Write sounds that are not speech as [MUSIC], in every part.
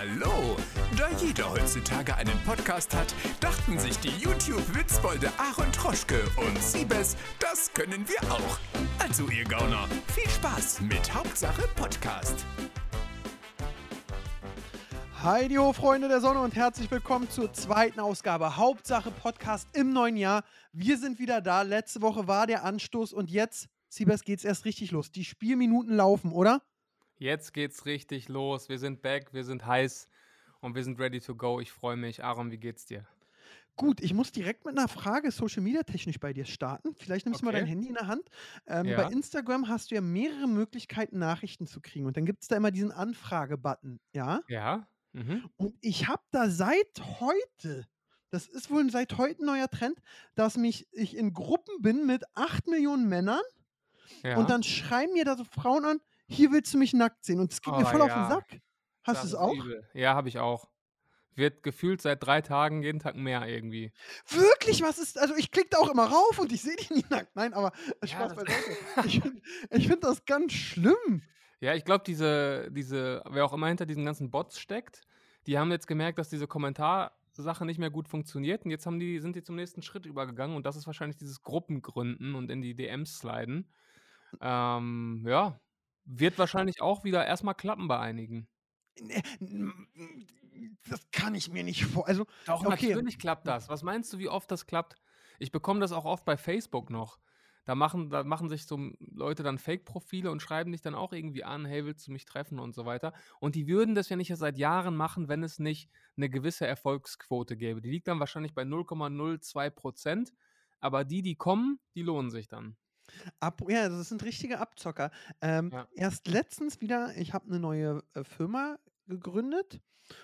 Hallo! Da jeder heutzutage einen Podcast hat, dachten sich die YouTube-Witzbolde Aaron Troschke und Siebes, das können wir auch. Also ihr Gauner, viel Spaß mit Hauptsache Podcast. Hi, die Freunde der Sonne und herzlich willkommen zur zweiten Ausgabe Hauptsache Podcast im neuen Jahr. Wir sind wieder da. Letzte Woche war der Anstoß und jetzt, Siebes, geht's erst richtig los. Die Spielminuten laufen, oder? Jetzt geht's richtig los. Wir sind back, wir sind heiß und wir sind ready to go. Ich freue mich. Aaron, wie geht's dir? Gut, ich muss direkt mit einer Frage Social Media technisch bei dir starten. Vielleicht nimmst du mal dein Handy in der Hand. Ähm, Ja. Bei Instagram hast du ja mehrere Möglichkeiten, Nachrichten zu kriegen. Und dann gibt es da immer diesen Anfrage-Button, ja? Ja? Mhm. Und ich habe da seit heute, das ist wohl seit heute ein neuer Trend, dass mich ich in Gruppen bin mit 8 Millionen Männern Ja. und dann schreiben mir da so Frauen an, hier willst du mich nackt sehen. Und das geht mir Oh, voll auf ja. den Sack. Hast du es auch? übel. Ja, habe ich auch. Wird gefühlt seit drei Tagen jeden Tag mehr irgendwie. Wirklich, was ist, also ich klicke da auch immer rauf und ich sehe dich [LAUGHS] nie nackt. Nein, aber Ja, Spaß das- beiseite. [LAUGHS] Ich finde find das ganz schlimm. Ja, ich glaube, diese, diese, wer auch immer hinter diesen ganzen Bots steckt, die haben jetzt gemerkt, dass diese Kommentarsache nicht mehr gut funktioniert und jetzt haben die, sind die zum nächsten Schritt übergegangen und das ist wahrscheinlich dieses Gruppengründen und in die DMs sliden. Ähm, ja, wird wahrscheinlich auch wieder erstmal klappen bei einigen. Nee, n- n- Das kann ich mir nicht vor. Also, Doch, Okay. natürlich klappt das. Was meinst du, wie oft das klappt? Ich bekomme das auch oft bei Facebook noch. Da machen, da machen sich so Leute dann Fake-Profile und schreiben dich dann auch irgendwie an, hey, willst du mich treffen und so weiter. Und die würden das ja nicht seit Jahren machen, wenn es nicht eine gewisse Erfolgsquote gäbe. Die liegt dann wahrscheinlich bei 0,02 Prozent. Aber die, die kommen, die lohnen sich dann. Ab, ja, das sind richtige Abzocker. Ähm, Ja. Erst letztens wieder, ich habe eine neue äh, Firma gegründet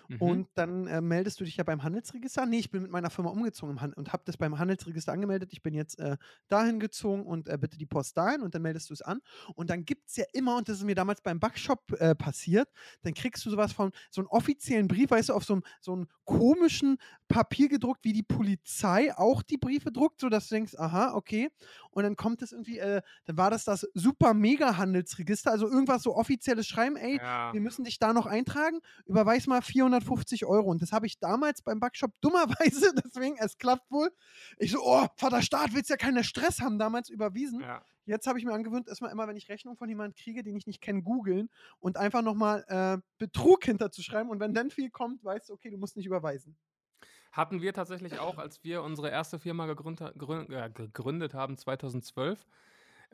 Mhm. Und dann äh, meldest du dich ja beim Handelsregister. an. Nee, ich bin mit meiner Firma umgezogen und habe das beim Handelsregister angemeldet. Ich bin jetzt äh, dahin gezogen und äh, bitte die Post dahin und dann meldest du es an. Und dann gibt es ja immer, und das ist mir damals beim Backshop äh, passiert, dann kriegst du sowas von, so einen offiziellen Brief, weißt du, auf so einem so einem komischen Papier gedruckt, wie die Polizei auch die Briefe druckt, sodass du denkst, aha, okay. Und dann kommt es irgendwie, äh, dann war das das Super-Mega-Handelsregister, also irgendwas so offizielles Schreiben, ey, ja. wir müssen dich da noch eintragen, überweis mal 450 Euro. Und das habe ich damals beim Backshop [LAUGHS] dummerweise, deswegen, es klappt wohl. Ich so, oh, Vater Staat, willst ja keinen Stress haben, damals überwiesen. ja. Jetzt habe ich mir angewöhnt, erstmal immer, wenn ich Rechnung von jemandem kriege, den ich nicht kenne, googeln und einfach nochmal äh, Betrug hinterzuschreiben. Und wenn dann viel kommt, weißt du, okay, du musst nicht überweisen. Hatten wir tatsächlich auch, als wir unsere erste Firma gegründet, grün- äh, gegründet haben, 2012.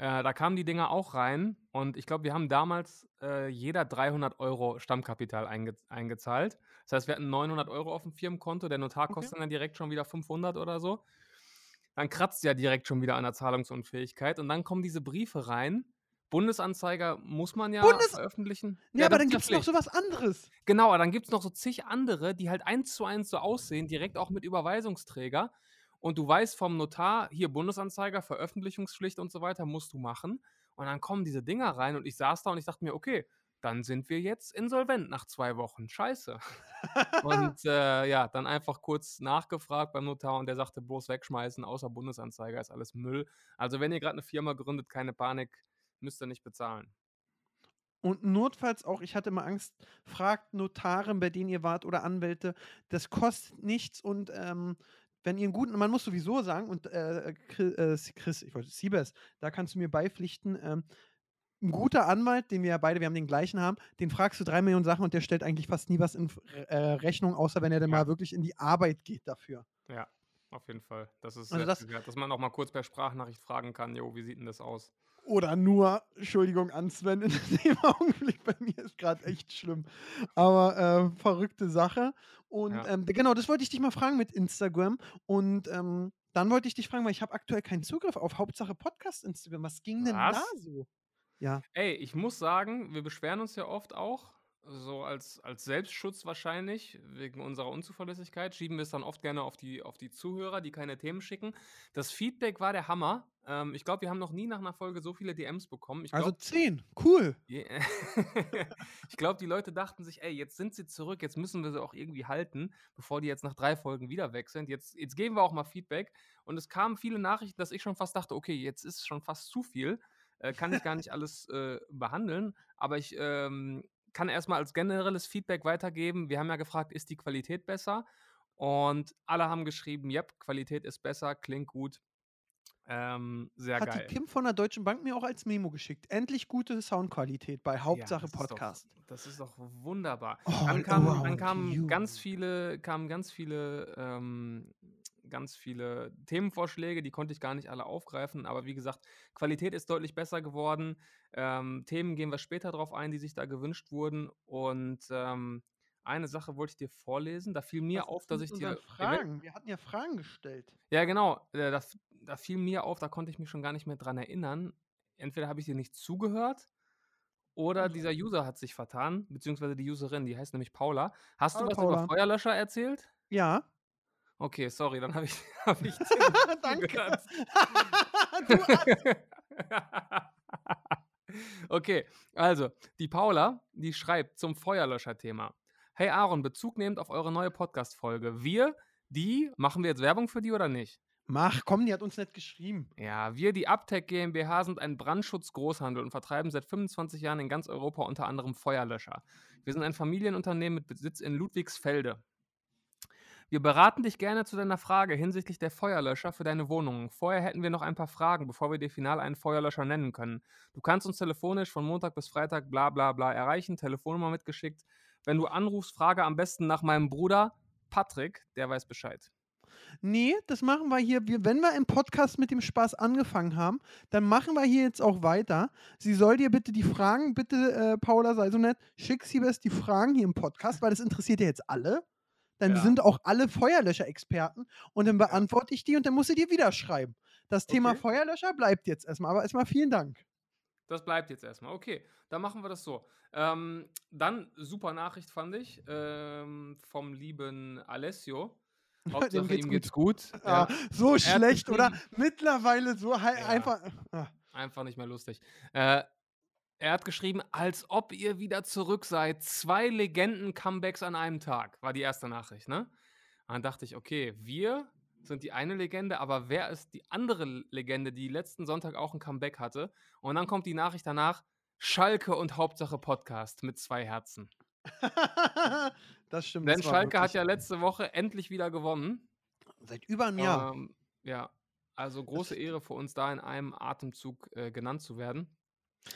Äh, da kamen die Dinger auch rein und ich glaube, wir haben damals äh, jeder 300 Euro Stammkapital einge eingezahlt. Das heißt, wir hatten 900 Euro auf dem Firmenkonto, der Notar Okay. kostet dann direkt schon wieder 500 oder so. Dann kratzt ja direkt schon wieder an der Zahlungsunfähigkeit und dann kommen diese Briefe rein. Bundesanzeiger muss man ja Bundes- veröffentlichen. Ja, aber das dann ja gibt es noch sowas anderes. Genau, aber dann gibt es noch so zig andere, die halt eins zu eins so aussehen, direkt auch mit Überweisungsträger. Und du weißt vom Notar, hier Bundesanzeiger, Veröffentlichungspflicht und so weiter, musst du machen. Und dann kommen diese Dinger rein und ich saß da und ich dachte mir, okay, dann sind wir jetzt insolvent nach zwei Wochen. Scheiße. [LAUGHS] und äh, ja, dann einfach kurz nachgefragt beim Notar und der sagte, bloß wegschmeißen, außer Bundesanzeiger ist alles Müll. Also wenn ihr gerade eine Firma gründet, keine Panik, müsst ihr nicht bezahlen. Und notfalls auch, ich hatte mal Angst, fragt Notare, bei denen ihr wart oder Anwälte, das kostet nichts und ähm, wenn ihr einen guten, man muss sowieso sagen, und äh, Chris, äh, Chris, ich wollte Siebes, da kannst du mir beipflichten, ähm, ein guter Anwalt, den wir ja beide, wir haben den gleichen haben, den fragst du drei Millionen Sachen und der stellt eigentlich fast nie was in äh, Rechnung, außer wenn er dann Ja. mal wirklich in die Arbeit geht dafür. Ja, auf jeden Fall. Das ist Also das- dass man auch mal kurz per Sprachnachricht fragen kann, jo, wie sieht denn das aus? Oder nur, Entschuldigung an Sven, in dem [LAUGHS] Augenblick bei mir ist gerade echt schlimm. Aber äh, verrückte Sache. Und Ja. ähm, genau, das wollte ich dich mal fragen mit Instagram. Und ähm, dann wollte ich dich fragen, weil ich habe aktuell keinen Zugriff auf Hauptsache Podcast Instagram. Was ging denn da Was? so? Ja. Ey, ich muss sagen, wir beschweren uns ja oft auch, so als, als Selbstschutz wahrscheinlich, wegen unserer Unzuverlässigkeit, schieben wir es dann oft gerne auf die, auf die Zuhörer, die keine Themen schicken. Das Feedback war der Hammer. Ähm, ich glaube, wir haben noch nie nach einer Folge so viele DMs bekommen. Ich Also glaub, 10. Cool. Je- [LAUGHS] ich glaube, die Leute dachten sich, ey, jetzt sind sie zurück, jetzt müssen wir sie auch irgendwie halten, bevor die jetzt nach drei Folgen wieder weg sind. Jetzt, jetzt geben wir auch mal Feedback. Und es kamen viele Nachrichten, dass ich schon fast dachte, okay, jetzt ist schon fast zu viel. Äh, kann ich gar nicht [LAUGHS] alles äh, behandeln. Aber ich ähm, kann erstmal als generelles Feedback weitergeben. Wir haben ja gefragt, ist die Qualität besser? Und alle haben geschrieben, yep, Qualität ist besser, klingt gut. Ähm, sehr Hat geil. die Kim von der Deutschen Bank mir auch als Memo geschickt. Endlich gute Soundqualität bei Hauptsache das ist doch- Podcast. Das ist doch wunderbar. All dann kamen, dann kamen you. ganz viele, kamen ganz viele, ähm, ganz viele Themenvorschläge, die konnte ich gar nicht alle aufgreifen, aber wie gesagt, Qualität ist deutlich besser geworden. Ähm, Themen gehen wir später drauf ein, die sich da gewünscht wurden. Und ähm, eine Sache wollte ich dir vorlesen. Da fiel mir Was auf, dass ich dir. Fragen. Wir hatten ja Fragen gestellt. Ja, genau. äh, Da, da fiel mir auf, da konnte ich mich schon gar nicht mehr dran erinnern. Entweder habe ich dir nicht zugehört oder dieser User hat sich vertan, beziehungsweise die Userin, die heißt nämlich Paula. Hast Hallo, du was Paula. über Feuerlöscher erzählt? Ja. Okay, sorry, dann habe ich, [LAUGHS] hab ich [LAUGHS] Danke. zugehört. [LAUGHS] du okay, also, die Paula, die schreibt zum Feuerlöscher-Thema. Hey Aaron, Bezug nehmend auf eure neue Podcast-Folge. Wir, die, machen wir jetzt Werbung für die oder nicht? Mach, komm, die hat uns nicht geschrieben. Ja, wir, die Uptech GmbH, sind ein Brandschutzgroßhandel und vertreiben seit 25 Jahren in ganz Europa unter anderem Feuerlöscher. Wir sind ein Familienunternehmen mit Besitz in Ludwigsfelde. Wir beraten dich gerne zu deiner Frage hinsichtlich der Feuerlöscher für deine Wohnung. Vorher hätten wir noch ein paar Fragen, bevor wir dir final einen Feuerlöscher nennen können. Du kannst uns telefonisch von Montag bis Freitag bla bla bla erreichen, Telefonnummer mitgeschickt. Wenn du anrufst, frage am besten nach meinem Bruder Patrick, der weiß Bescheid. Nee, das machen wir hier. Wir, wenn wir im Podcast mit dem Spaß angefangen haben, dann machen wir hier jetzt auch weiter. Sie soll dir bitte die Fragen, bitte, äh, Paula, sei so nett, schick sie best die Fragen hier im Podcast, weil das interessiert ja jetzt alle. Dann Ja. sind auch alle Feuerlöscher-Experten und dann beantworte ich die und dann muss sie dir wieder schreiben. Das Thema Okay. Feuerlöscher bleibt jetzt erstmal, aber erstmal vielen Dank. Das bleibt jetzt erstmal. Okay, dann machen wir das so. Ähm, dann super Nachricht fand ich ähm, vom lieben Alessio. [LAUGHS] Hauptsache, geht's ihm geht's gut. [LAUGHS] Ah, Ja, so hat schlecht, oder? Mittlerweile so Ja. einfach. Ah. einfach nicht mehr lustig. Äh, er hat geschrieben, als ob ihr wieder zurück seid. Zwei Legenden-Comebacks an einem Tag, war die erste Nachricht, ne? Und dann dachte ich, okay, wir sind die eine Legende, aber wer ist die andere Legende, die letzten Sonntag auch ein Comeback hatte? Und dann kommt die Nachricht danach, Schalke und Hauptsache Podcast mit zwei Herzen. [LAUGHS] das stimmt. Denn das Schalke hat ja letzte Woche endlich wieder gewonnen. Seit über einem Jahr. Ähm, ja, also große Ehre für uns da in einem Atemzug äh, genannt zu werden.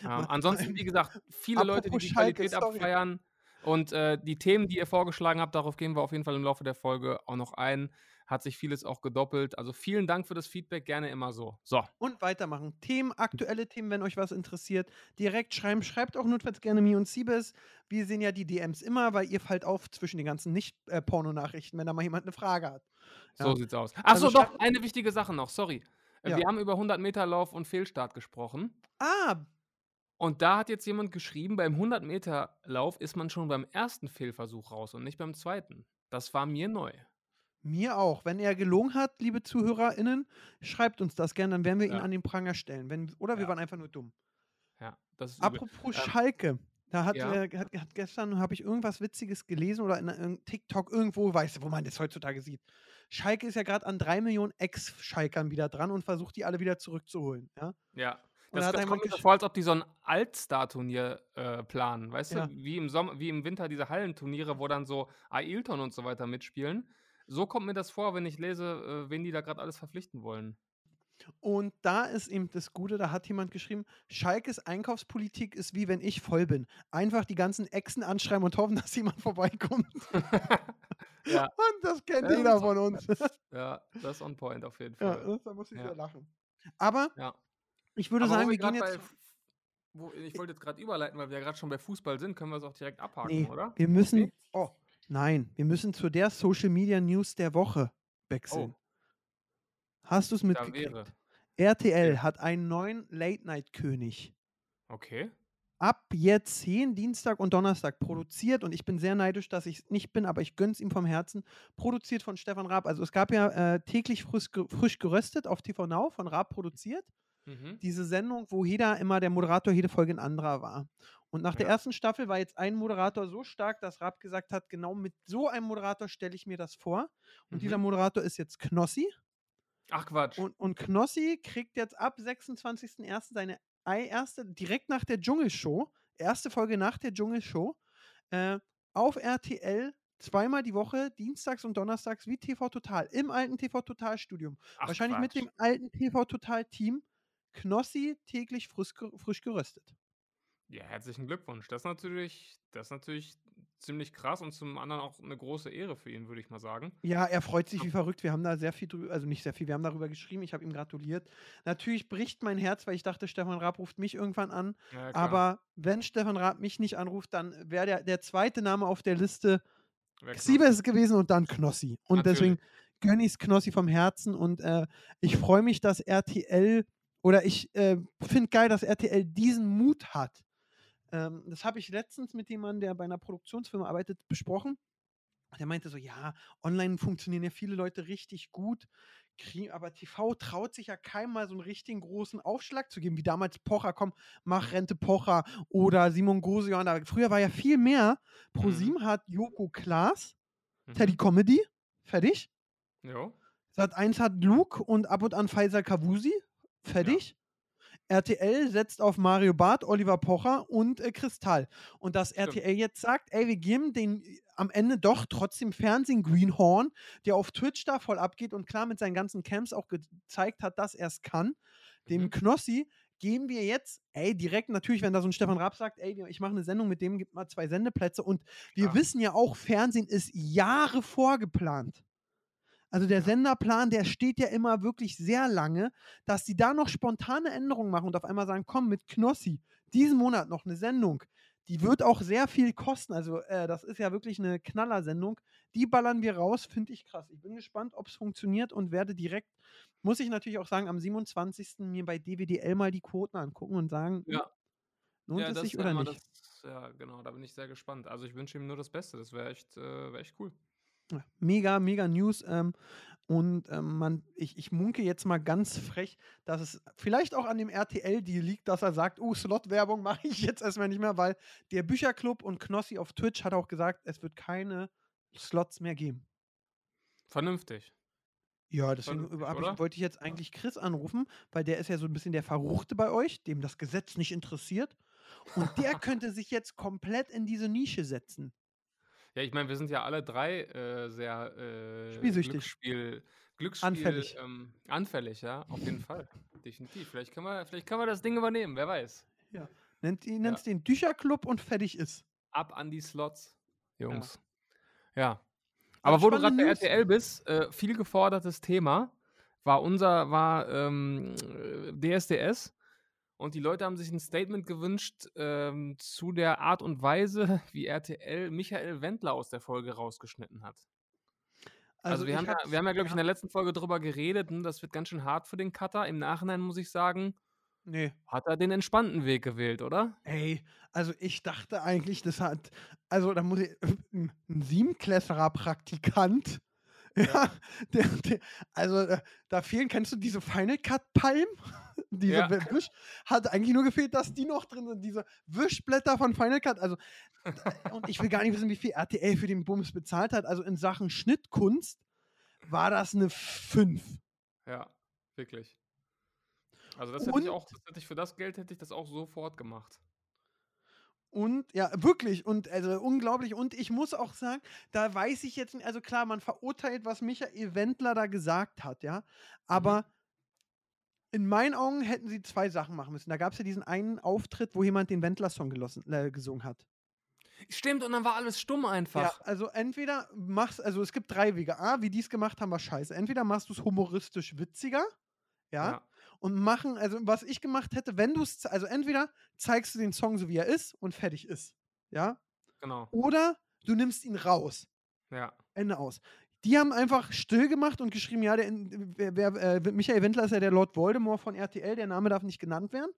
Ähm, ansonsten, wie gesagt, viele Leute, die die Schalke, Qualität sorry. abfeiern. Und äh, die Themen, die ihr vorgeschlagen habt, darauf gehen wir auf jeden Fall im Laufe der Folge auch noch ein. Hat sich vieles auch gedoppelt. Also vielen Dank für das Feedback, gerne immer so. So, Und weitermachen. Themen, aktuelle Themen, wenn euch was interessiert, direkt schreiben. Schreibt auch notfalls gerne mir und Siebes. Wir sehen ja die DMs immer, weil ihr fallt auf zwischen den ganzen Nicht-Porno-Nachrichten, wenn da mal jemand eine Frage hat. so Ja. sieht's aus. Achso, Also doch, eine wichtige Sache noch, sorry. Äh, Ja. Wir haben über 100 Meter Lauf und Fehlstart gesprochen. Ah, Und da hat jetzt jemand geschrieben, beim 100 Meter Lauf ist man schon beim ersten Fehlversuch raus und nicht beim zweiten. Das war mir neu. mir auch. Wenn er gelogen hat, liebe ZuhörerInnen, schreibt uns das gerne, dann werden wir ihn Ja. an den Pranger stellen. Wenn, oder wir Ja. waren einfach nur dumm. Ja, das ist übel. Apropos Ähm, Schalke. Da hat, ja. äh, hat, hat gestern habe ich irgendwas Witziges gelesen oder in, in TikTok irgendwo, weißt du, wo man das heutzutage sieht. Schalke ist ja gerade an drei Millionen Ex-Schalkern wieder dran und versucht die alle wieder zurückzuholen. Ja? Ja. Und Das, da hat das kommt mir vor, als ob die so ein Altstar-Turnier äh, planen. Weißt Ja. du, wie im, Sommer, wie im Winter diese Hallenturniere, wo dann so Ailton und so weiter mitspielen. So kommt mir das vor, wenn ich lese, äh, wen die da gerade alles verpflichten wollen. Und da ist eben das Gute, da hat jemand geschrieben, Schalkes Einkaufspolitik ist wie wenn ich voll bin. Einfach die ganzen Echsen anschreiben und hoffen, [LAUGHS] dass jemand vorbeikommt. [LAUGHS] ja, Und das kennt Ja, jeder das- von uns. ja, das ist on point auf jeden ja, Fall. das, da muss ich Ja. lachen. Aber Ja. Ich würde Aber sagen, wir gehen jetzt. Wo, ich wollte jetzt gerade überleiten, weil wir ja gerade schon bei Fußball sind, können wir es auch direkt abhaken, Nee, oder? wir müssen. Nee? Oh, nein, wir müssen zu der Social Media News der Woche wechseln. Oh, Hast du es mitgekriegt? RTL Okay. hat einen neuen Late-Night-König. Okay. Ab jetzt jeden Dienstag und Donnerstag produziert und ich bin sehr neidisch, dass ich es nicht bin, aber ich gönn's ihm vom Herzen. Produziert von Stefan Raab. Also es gab ja äh, täglich frisch, frisch geröstet auf TV Now von Raab produziert. Mhm. Diese Sendung, wo jeder immer der Moderator jede Folge ein anderer war. Und nach der Ja. ersten Staffel war jetzt ein Moderator so stark, dass Raab gesagt hat, genau mit so einem Moderator stelle ich mir das vor. Und Mhm. dieser Moderator ist jetzt Knossi. Ach Quatsch. Und, und Knossi kriegt jetzt ab 26.01. seine ei- erste, direkt nach der Dschungelshow, erste Folge nach der Dschungelshow. Äh, auf RTL zweimal die Woche, dienstags und donnerstags, wie TV Total, im alten TV Total Studium. Ach, Wahrscheinlich mit Quatsch. dem alten TV Total Team. Knossi täglich frisch, frisch geröstet. Ja, herzlichen Glückwunsch. Das ist natürlich, das ist natürlich ziemlich krass und zum anderen auch eine große Ehre für ihn, würde ich mal sagen. Ja, er freut sich wie verrückt. Wir haben da sehr viel drüber, also nicht sehr viel, wir haben darüber geschrieben. Ich habe ihm gratuliert. Natürlich bricht mein Herz, weil ich dachte, Stefan Raab ruft mich irgendwann an. Ja. Aber wenn Stefan Raab mich nicht anruft, dann wäre der, der zweite Name auf der Liste? Siebes gewesen und dann Knossi. Und Natürlich. deswegen gönne ich es Knossi vom Herzen und äh, ich freue mich, dass RTL oder ich äh, finde geil, dass RTL diesen Mut hat. Ähm, das habe ich letztens mit jemandem, der bei einer Produktionsfirma arbeitet, besprochen. Der meinte so, ja, online funktionieren ja viele Leute richtig gut, krie- aber TV traut sich ja keinem mal so einen richtigen großen Aufschlag zu geben, wie damals Pocher, komm, mach Rente Pocher oder Simon Gosion. Da- Früher war ja viel mehr. ProSieben hat Joko Klaas, Mhm. Teddy Comedy, fertig. Jo. Sat 1 hat Luke und ab und an Faisal Kavusi, fertig. RTL setzt auf Mario Barth, Oliver Pocher und äh, Kristall. Und dass Stimmt. RTL jetzt sagt, ey, wir geben den äh, am Ende doch trotzdem Fernsehen Greenhorn, der auf Twitch da voll abgeht und klar mit seinen ganzen Camps auch gezeigt hat, dass er es kann, dem Mhm. Knossi geben wir jetzt, ey, direkt natürlich, wenn da so ein Stefan Raab sagt, ey, ich mache eine Sendung mit dem, gibt mal zwei Sendeplätze und wir Klar. wissen ja auch, Fernsehen ist Jahre vorgeplant. Also der Senderplan, der steht ja immer wirklich sehr lange, dass die da noch spontane Änderungen machen und auf einmal sagen, komm, mit Knossi, diesen Monat noch eine Sendung, die wird auch sehr viel kosten. Also äh, das ist ja wirklich eine Knallersendung. Die ballern wir raus, finde ich krass. Ich bin gespannt, ob es funktioniert und werde direkt, muss ich natürlich auch sagen, am 27. mir bei DWDL mal die Quoten angucken und sagen, Ja. lohnt ja, es sich oder nicht. Das, ja, genau, da bin ich sehr gespannt. Also ich wünsche ihm nur das Beste. Das wäre echt, äh, wär echt cool. Mega, mega News. Ähm, und ähm, man, ich, ich munke jetzt mal ganz frech, dass es vielleicht auch an dem RTL-Deal liegt, dass er sagt, oh, Slot-Werbung [LAUGHS] mache ich jetzt erstmal nicht mehr, weil der Bücherclub und Knossi auf Twitch hat auch gesagt, es wird keine Slots mehr geben. Vernünftig. Ja, deswegen Vernünftig, wollte ich jetzt eigentlich Chris anrufen, weil der ist ja so ein bisschen der Verruchte bei euch, dem das Gesetz nicht interessiert. Und der [LAUGHS] könnte sich jetzt komplett in diese Nische setzen. Ja, ich meine, wir sind ja alle drei äh, sehr äh, Spielsüchtig. Glücksspiel, Glücksspiel Anfällig. Ähm, anfällig, ja, auf jeden [LAUGHS] Fall. Definitiv. Vielleicht können, wir, vielleicht können wir das Ding übernehmen, wer weiß. Nennt ihn nennt's den Dücherclub und fertig ist. Ab an die Slots, Jungs. Ja. Aber Also wo du gerade bei. RTL bist, äh, viel gefordertes Thema war unser, war ähm, äh, DSDS. Und die Leute haben sich ein Statement gewünscht ähm, zu der Art und Weise, [LAUGHS] wie RTL Michael Wendler aus der Folge rausgeschnitten hat. Also, wir, ich haben ja, wir haben ja, glaube ich, in der letzten Folge drüber geredet, und das wird ganz schön hart für den Cutter. Im Nachhinein muss ich sagen, Nee. hat er den entspannten Weg gewählt, oder? Ey, also ich dachte eigentlich, das hat, also da muss ich, ein ein Siebenklässlerer Praktikant, [LAUGHS] ja, der, der, also äh, da fehlen, kennst du diese Final Cut Palm? [LAUGHS] Diese Ja. Wi- Wisch, hat eigentlich nur gefehlt, dass die noch drin sind, diese Wischblätter von Final Cut, also und ich will gar nicht wissen, wie viel RTL für den Bums bezahlt hat, also in Sachen Schnittkunst war das eine 5. Ja, wirklich. Also das hätte ich Und- auch, das hätte ich für das Geld hätte ich das auch sofort gemacht. Und ja, wirklich. Und also unglaublich. Und ich muss auch sagen, da weiß ich jetzt nicht, also klar, man verurteilt, was Michael Wendler da gesagt hat, ja. Aber in meinen Augen hätten sie zwei Sachen machen müssen. Da gab es ja diesen einen Auftritt, wo jemand den Wendler-Song äh, gesungen hat. Stimmt, und dann war alles stumm Ja, einfach. also entweder machst, also es gibt drei Wege. A, wie die es gemacht haben, war scheiße. Entweder machst du es humoristisch witziger, ja, und machen, also was ich gemacht hätte, wenn du es, also entweder zeigst du den Song so wie er ist und fertig ist, ja, genau. oder du nimmst ihn raus. Ja. Ende aus. Die haben einfach still gemacht und geschrieben, ja, der, wer, wer, äh, Michael Wendler ist ja der Lord Voldemort von RTL, der Name darf nicht genannt werden.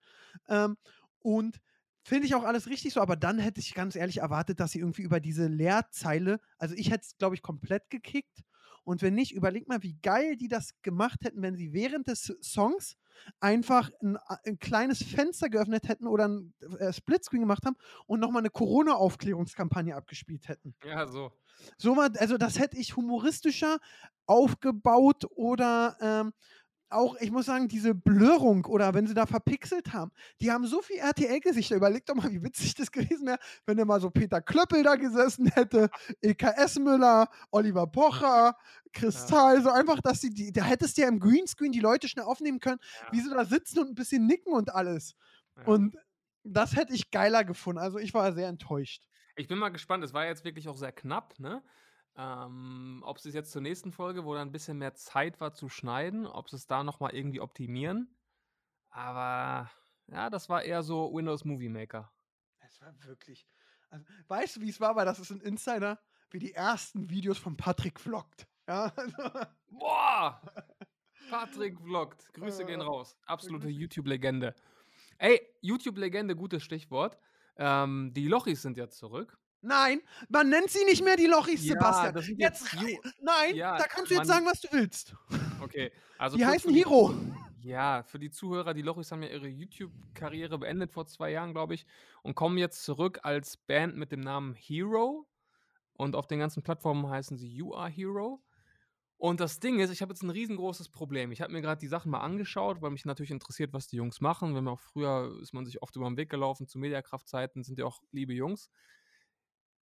Ähm, und finde ich auch alles richtig so, aber dann hätte ich ganz ehrlich erwartet, dass sie irgendwie über diese Leerzeile, also ich hätte es, glaube ich, komplett gekickt. Und wenn nicht, überleg mal, wie geil die das gemacht hätten, wenn sie während des Songs einfach ein, ein kleines Fenster geöffnet hätten oder ein äh, Splitscreen gemacht haben und nochmal eine Corona-Aufklärungskampagne abgespielt hätten. Ja, so. So war, also das hätte ich humoristischer aufgebaut oder ähm, auch, ich muss sagen, diese Blurrung oder wenn sie da verpixelt haben, die haben so viel RTL-Gesichter. Überleg doch mal, wie witzig das gewesen wäre, wenn da mal so Peter Klöppel da gesessen hätte, EKS Müller, Oliver Pocher, Kristall, so einfach, dass sie, die, da hättest du ja im Greenscreen die Leute schnell aufnehmen können, Ja. wie sie da sitzen und ein bisschen nicken und alles. Ja. Und das hätte ich geiler gefunden. Also ich war sehr enttäuscht. Ich bin mal gespannt, es war jetzt wirklich auch sehr knapp, ne? Ähm, ob sie es jetzt zur nächsten Folge, wo dann ein bisschen mehr Zeit war zu schneiden, ob sie es da nochmal irgendwie optimieren. Aber ja, das war eher so Windows Movie Maker. Es war wirklich. Also, weißt du, wie es war? Weil das ist ein Insider, wie die ersten Videos von Patrick vloggt. Ja, also, Boah! [LAUGHS] Patrick vloggt. Grüße gehen Äh, raus. Absolute. YouTube-Legende. Ey, YouTube-Legende, gutes Stichwort. Ähm, die Lochis sind ja zurück. Nein, man nennt sie nicht mehr die Lochis, Ja, Sebastian. Jetzt, jetzt nein, Ja, da kannst du jetzt sagen, was du willst. Okay. Also die heißen die- Hero. Ja, für die Zuhörer, die Lochis haben ja ihre YouTube-Karriere beendet vor zwei Jahren, glaube ich, und kommen jetzt zurück als Band mit dem Namen Hero. Und auf den ganzen Plattformen heißen sie You Are Hero. Und das Ding ist, ich habe jetzt ein riesengroßes Problem. Ich habe mir gerade die Sachen mal angeschaut, weil mich natürlich interessiert, was die Jungs machen. Wenn man auch früher ist man sich oft über den Weg gelaufen zu Mediakraftzeiten, sind ja auch liebe Jungs.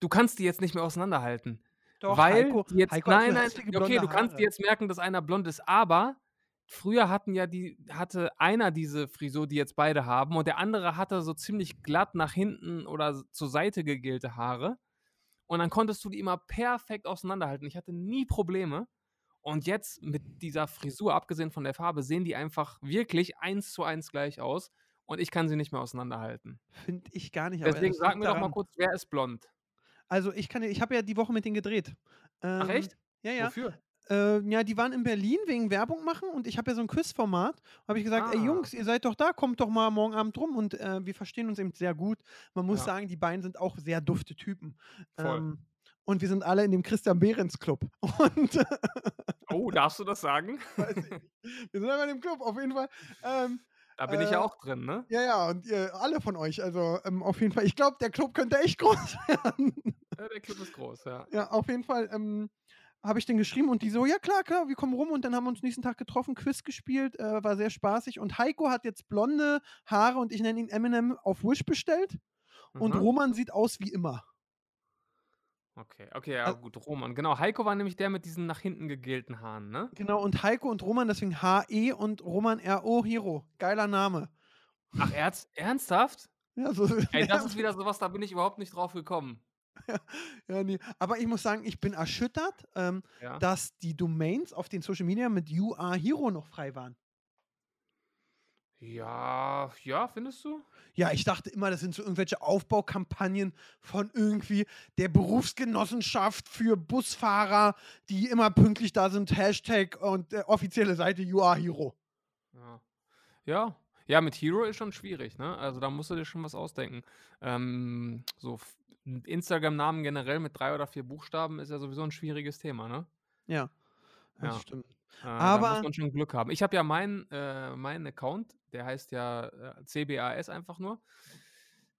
Du kannst die jetzt nicht mehr auseinanderhalten. Doch, weil Heiko, jetzt, Heiko nein, nein, okay, du kannst Haare. jetzt merken, dass einer blond ist, aber früher hatten ja die, hatte einer diese Frisur, die jetzt beide haben, und der andere hatte so ziemlich glatt nach hinten oder zur Seite gegelte Haare. Und dann konntest du die immer perfekt auseinanderhalten. Ich hatte nie Probleme. Und jetzt mit dieser Frisur, abgesehen von der Farbe, sehen die einfach wirklich eins zu eins gleich aus. Und ich kann sie nicht mehr auseinanderhalten. Finde ich gar nicht. Deswegen sag mir doch mal daran. kurz, wer ist blond? Also ich kann, ja- ich habe ja die Woche mit denen gedreht. Ach Ähm, echt? Ja, ja. Wofür? Äh, ja, die waren in Berlin wegen Werbung machen und ich habe ja so ein Quizformat. Habe ich gesagt, ey Ah. Jungs, ihr seid doch da, kommt doch mal morgen Abend rum und äh, wir verstehen uns eben sehr gut. Man muss Ja. sagen, die beiden sind auch sehr dufte Typen. Voll. Ähm, und wir sind alle in dem Christian Behrens Club. [LAUGHS] Und Oh, darfst du das sagen? [LAUGHS] weiß ich nicht. wir sind einfach in dem Club, auf jeden Fall. Ähm, Da bin ich ja Äh, auch drin, ne? ja, ja, und ihr, alle von euch. Also ähm, auf jeden Fall, ich glaube, der Club könnte echt [LAUGHS] groß werden. Ja, der Club ist groß, ja. Ja, auf jeden Fall ähm, habe ich den geschrieben und die so, ja klar, klar, wir kommen rum und dann haben wir uns nächsten Tag getroffen, Quiz gespielt, äh, war sehr spaßig und Heiko hat jetzt blonde Haare und ich nenne ihn Eminem auf Wish bestellt und Mhm. Roman sieht aus wie immer. Okay, okay, ja, gut, Roman. Genau, Heiko war nämlich der mit diesen nach hinten gegelten Haaren, ne? Genau, und Heiko und Roman, deswegen H-E und Roman R-O Hero. Geiler Name. Ach, ernst, ernsthaft? Ja, so, [LAUGHS] Ey, das ist wieder sowas, da bin ich überhaupt nicht drauf gekommen. [LAUGHS] ja, nee. Aber ich muss sagen, ich bin erschüttert, ähm, Ja. dass die Domains auf den Social Media mit Are Hero noch frei waren. Ja, ja, findest du? Ja, ich dachte immer, das sind so irgendwelche Aufbaukampagnen von irgendwie der Berufsgenossenschaft für Busfahrer, die immer pünktlich da sind. Hashtag und äh, offizielle Seite You Are Hero. Ja. Ja. Ja, mit Hero ist schon schwierig, ne? Also da musst du dir schon was ausdenken. Ähm, so Instagram-Namen generell mit drei oder vier Buchstaben ist ja sowieso ein schwieriges Thema, ne? Ja, das Ja. stimmt. Äh, da Aber- muss man schon Glück haben. Ich habe ja meinen äh, meinen Account, der heißt ja äh, CBAS einfach nur.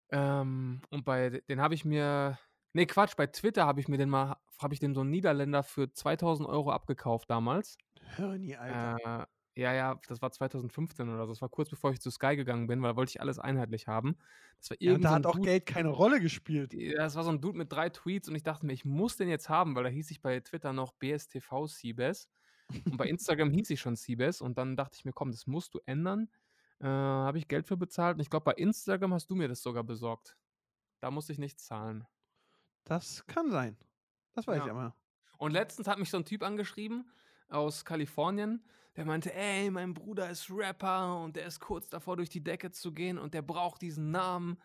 Ähm, und bei den habe ich mir, nee Quatsch, bei Twitter habe ich mir den mal, habe ich dem so einen Niederländer für 2000 Euro abgekauft damals. Hör nie, Alter. Äh, ja, ja, das war 2015 oder so. Das war kurz bevor ich zu Sky gegangen bin, weil da wollte ich alles einheitlich haben. Das war ja, irgend da so hat auch Dude, Geld keine Rolle gespielt. das war so ein Dude mit drei Tweets und ich dachte mir, ich muss den jetzt haben, weil da hieß ich bei Twitter noch BSTV Siebes und bei Instagram hieß ich schon Siebes und dann dachte ich mir, komm, das musst du ändern. Äh, Habe ich Geld für bezahlt und ich glaube, bei Instagram hast du mir das sogar besorgt. Da musste ich nichts zahlen. Das kann sein. Das weiß Ja. ich aber. Und letztens hat mich so ein Typ angeschrieben aus Kalifornien, der meinte, ey, mein Bruder ist Rapper und der ist kurz davor durch die Decke zu gehen und der braucht diesen Namen.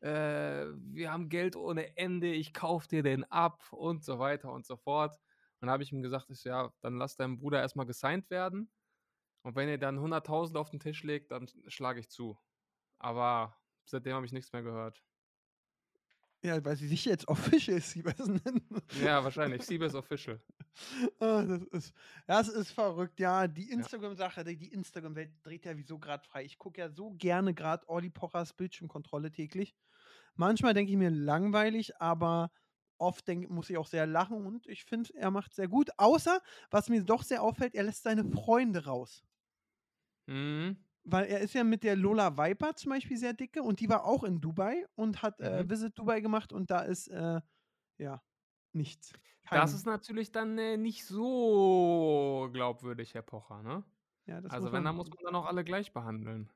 Äh, wir haben Geld ohne Ende, ich kauf dir den ab und so weiter und so fort. Und dann habe ich ihm gesagt, ich so, ja, dann lass deinen Bruder erstmal gesigned werden. Und wenn er dann 100.000 auf den Tisch legt, dann schlage ich zu. Aber seitdem habe ich nichts mehr gehört. Ja, weil sie sich jetzt Official Siebers nennen. Ja, wahrscheinlich. Siebes Official. [LAUGHS] Ah, das ist, das ist verrückt. Ja, die Instagram-Sache, die, die Instagram-Welt dreht ja wieso gerade frei. Ich gucke ja so gerne gerade Olli Pochers Bildschirmkontrolle täglich. Manchmal denke ich mir langweilig, aber oft denk, muss ich auch sehr lachen und ich finde, er macht sehr gut. Außer, was mir doch sehr auffällt, er lässt seine Freunde raus. Mhm. Weil er ist ja mit der Lola Viper zum Beispiel sehr dicke und die war auch in Dubai und hat äh, Mhm. Visit Dubai gemacht und da ist, äh, ja, nichts. Das Kein- ist natürlich dann äh, nicht so glaubwürdig, Herr Pocher, ne? ja, das Also wenn, dann muss man dann auch alle gleich behandeln.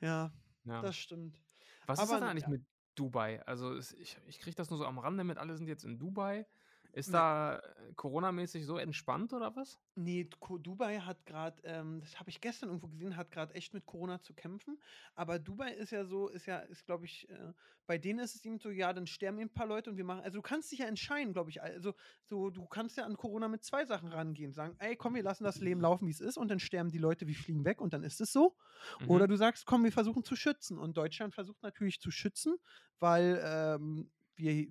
Ja, Ja. das stimmt. Was ist aber das n- eigentlich mit Dubai? Also ich, ich kriege das nur so am Rande mit, alle sind jetzt in Dubai. Ist Ne. da äh, Corona-mäßig so entspannt oder was? Nee, Dubai hat gerade, ähm, das habe ich gestern irgendwo gesehen, hat gerade echt mit Corona zu kämpfen. Aber Dubai ist ja so, ist ja, ist glaube ich, äh, bei denen ist es eben so, ja, dann sterben eben ein paar Leute und wir machen, also du kannst dich ja entscheiden, glaube ich. Also so, du kannst ja an Corona mit zwei Sachen rangehen, sagen, ey, komm, wir lassen das Leben laufen, wie es ist und dann sterben die Leute, wir fliegen weg und dann ist es so. Mhm. Oder du sagst, komm, wir versuchen zu schützen. Und Deutschland versucht natürlich zu schützen, weil ähm, wir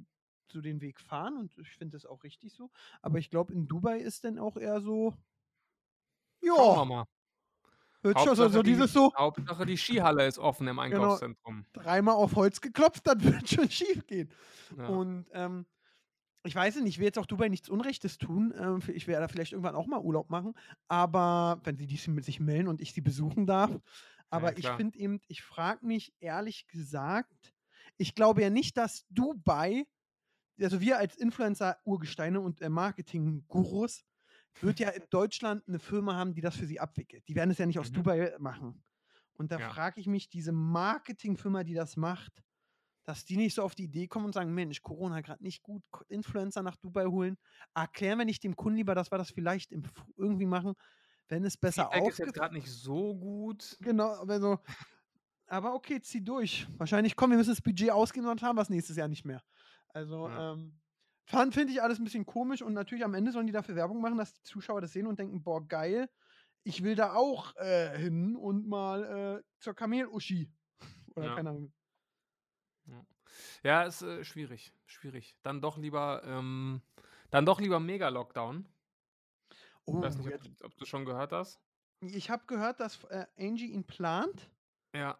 so den Weg fahren und ich finde das auch richtig so. Aber ich glaube, in Dubai ist dann auch eher so, ja, schon so, Hauptsache so die- dieses so, Hauptsache die Skihalle ist offen im Genau. Einkaufszentrum. dreimal auf Holz geklopft, dann [LAUGHS] wird schon schief gehen. Ja. Und ähm, ich weiß nicht, ich will jetzt auch Dubai nichts Unrechtes tun. Ähm, ich werde da vielleicht irgendwann auch mal Urlaub machen. Aber wenn sie dies mit sich melden und ich sie besuchen darf. Aber ich klar. finde eben, ich frage mich ehrlich gesagt, ich glaube ja nicht, dass Dubai, also wir als Influencer-Urgesteine und äh, Marketing-Gurus, wird ja in Deutschland eine Firma haben, die das für sie abwickelt. Die werden es ja nicht aus Mhm. Dubai machen. Und da Ja. frage ich mich, diese Marketingfirma, die das macht, dass die nicht so auf die Idee kommen und sagen, Mensch, Corona gerade nicht gut, Influencer nach Dubai holen, erklären wir nicht dem Kunden lieber, dass wir das vielleicht irgendwie machen, wenn es besser Feedback ist jetzt gerade nicht so gut. Genau, aber so, aber okay, zieh durch. Wahrscheinlich, komm, wir müssen das Budget ausgeben, sonst haben wir es nächstes Jahr nicht mehr. Also, Ja. ähm, fand- finde ich alles ein bisschen komisch und natürlich am Ende sollen die dafür Werbung machen, dass die Zuschauer das sehen und denken, boah, geil, ich will da auch äh, hin und mal äh, zur Kamel-Uschi. [LAUGHS] Oder Ja. keine Ahnung. Ja, ist äh, schwierig, schwierig. Dann doch lieber, ähm, dann doch lieber Mega-Lockdown. Oh, Ich weiß nicht, ob, ob du schon gehört hast. ich habe gehört, dass äh, Angie ihn plant. Ja.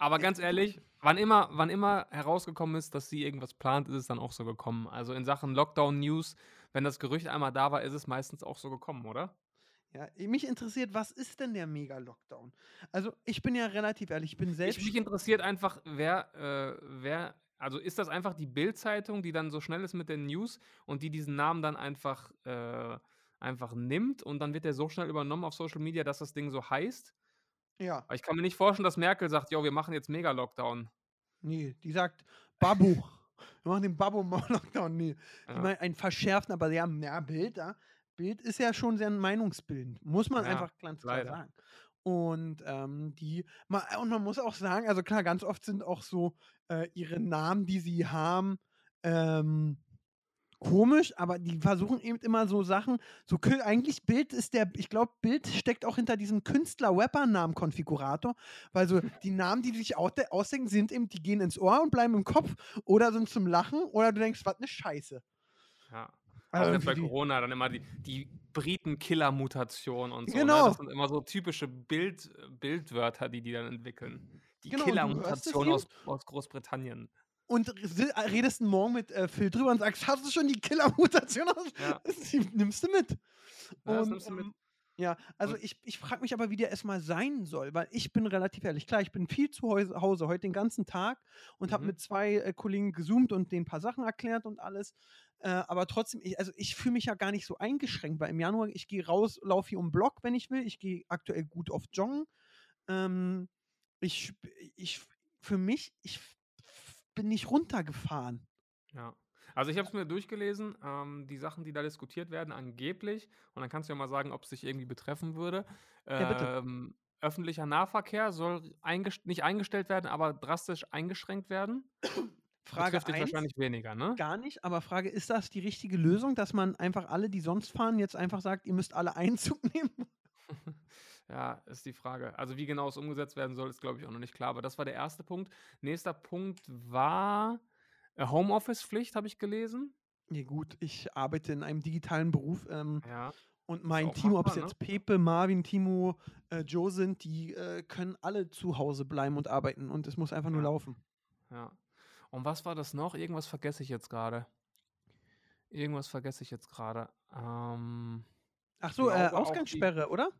Aber ganz ehrlich, wann immer, wann immer herausgekommen ist, dass sie irgendwas plant, ist es dann auch so gekommen. Also in Sachen Lockdown-News, wenn das Gerücht einmal da war, ist es meistens auch so gekommen, oder? Ja, mich interessiert, was ist denn der Mega-Lockdown? Also, ich bin ja relativ ehrlich, ich bin selbst. Ich, mich interessiert einfach, wer, äh, wer, also ist das einfach die Bild-Zeitung, die dann so schnell ist mit den News und die diesen Namen dann einfach, äh, einfach nimmt und dann wird der so schnell übernommen auf Social Media, dass das Ding so heißt? Ja, Aber ich kann mir nicht vorstellen, dass Merkel sagt, jo, wir machen jetzt Mega-Lockdown. nee, die sagt Babu. Wir machen den Babu-Lockdown. [LAUGHS] Nee. Ja. meinen einen verschärften, aber ja, ja, Bild, ja. Bild ist ja schon sehr meinungsbildend. Muss man Ja, einfach ganz klar leider. sagen. Und ähm, die, ma- und man muss auch sagen, also klar, ganz oft sind auch so äh, ihre Namen, die sie haben, ähm, komisch, aber die versuchen eben immer so Sachen, so eigentlich Bild ist der, ich glaube, Bild steckt auch hinter diesem Künstler-Rapper-Namen-Konfigurator, weil so [LAUGHS] die Namen, die sich au- ausdenken, sind eben, die gehen ins Ohr und bleiben im Kopf oder sind zum Lachen oder du denkst, was eine Scheiße. Ja. Also bei die- Corona dann immer die, die Briten-Killer-Mutation und so. Ne? Genau. Das sind immer so typische Bild, Bildwörter, die die dann entwickeln. Die Genau, Killer-Mutation aus, aus Großbritannien. Und re- redest Morgen mit äh, Phil drüber und sagst, hast du schon die Killer-Mutation? Ja. [LAUGHS] Nimmst du mit. Ja, und, nimmst du mit. ähm, ja, also Und- ich, ich frage mich aber, wie der erstmal sein soll, weil ich bin relativ ehrlich. Klar, ich bin viel zu Hause heute den ganzen Tag und habe Mhm. mit zwei äh, Kollegen gezoomt und denen ein paar Sachen erklärt und alles. Äh, aber trotzdem, ich, also ich fühle mich ja gar nicht so eingeschränkt, weil im Januar, ich gehe raus, laufe hier um Block, wenn ich will. Ich gehe aktuell gut auf Joggen. Ähm, ich, ich, für mich, ich bin nicht runtergefahren. Ja. Also ich habe es mir durchgelesen, ähm, die Sachen, die da diskutiert werden, angeblich, und dann kannst du ja mal sagen, ob es dich irgendwie betreffen würde. Ja, bitte. Ähm, öffentlicher Nahverkehr soll eingest nicht eingestellt werden, aber drastisch eingeschränkt werden. Frage Betrifft dich 1, wahrscheinlich weniger, ne? gar nicht, aber Frage, ist das die richtige Lösung, dass man einfach alle, die sonst fahren, jetzt einfach sagt, ihr müsst alle [LAUGHS] Einzug nehmen? [LAUGHS] Ja, ist die Frage. Also wie genau es umgesetzt werden soll, ist, glaube ich, auch noch nicht klar. Aber das war der erste Punkt. Nächster Punkt war äh, Homeoffice-Pflicht, habe ich gelesen. Ja gut, ich arbeite in einem digitalen Beruf ähm, Ja. und mein Team, ob es ne? jetzt Pepe, Marvin, Timo, äh, Joe sind, die äh, können alle zu Hause bleiben und arbeiten und es muss einfach nur Ja. laufen. Ja. Und was war das noch? Irgendwas vergesse ich jetzt gerade. Irgendwas vergesse ich jetzt gerade. Ähm, Ach so, äh, Ausgangssperre, oder?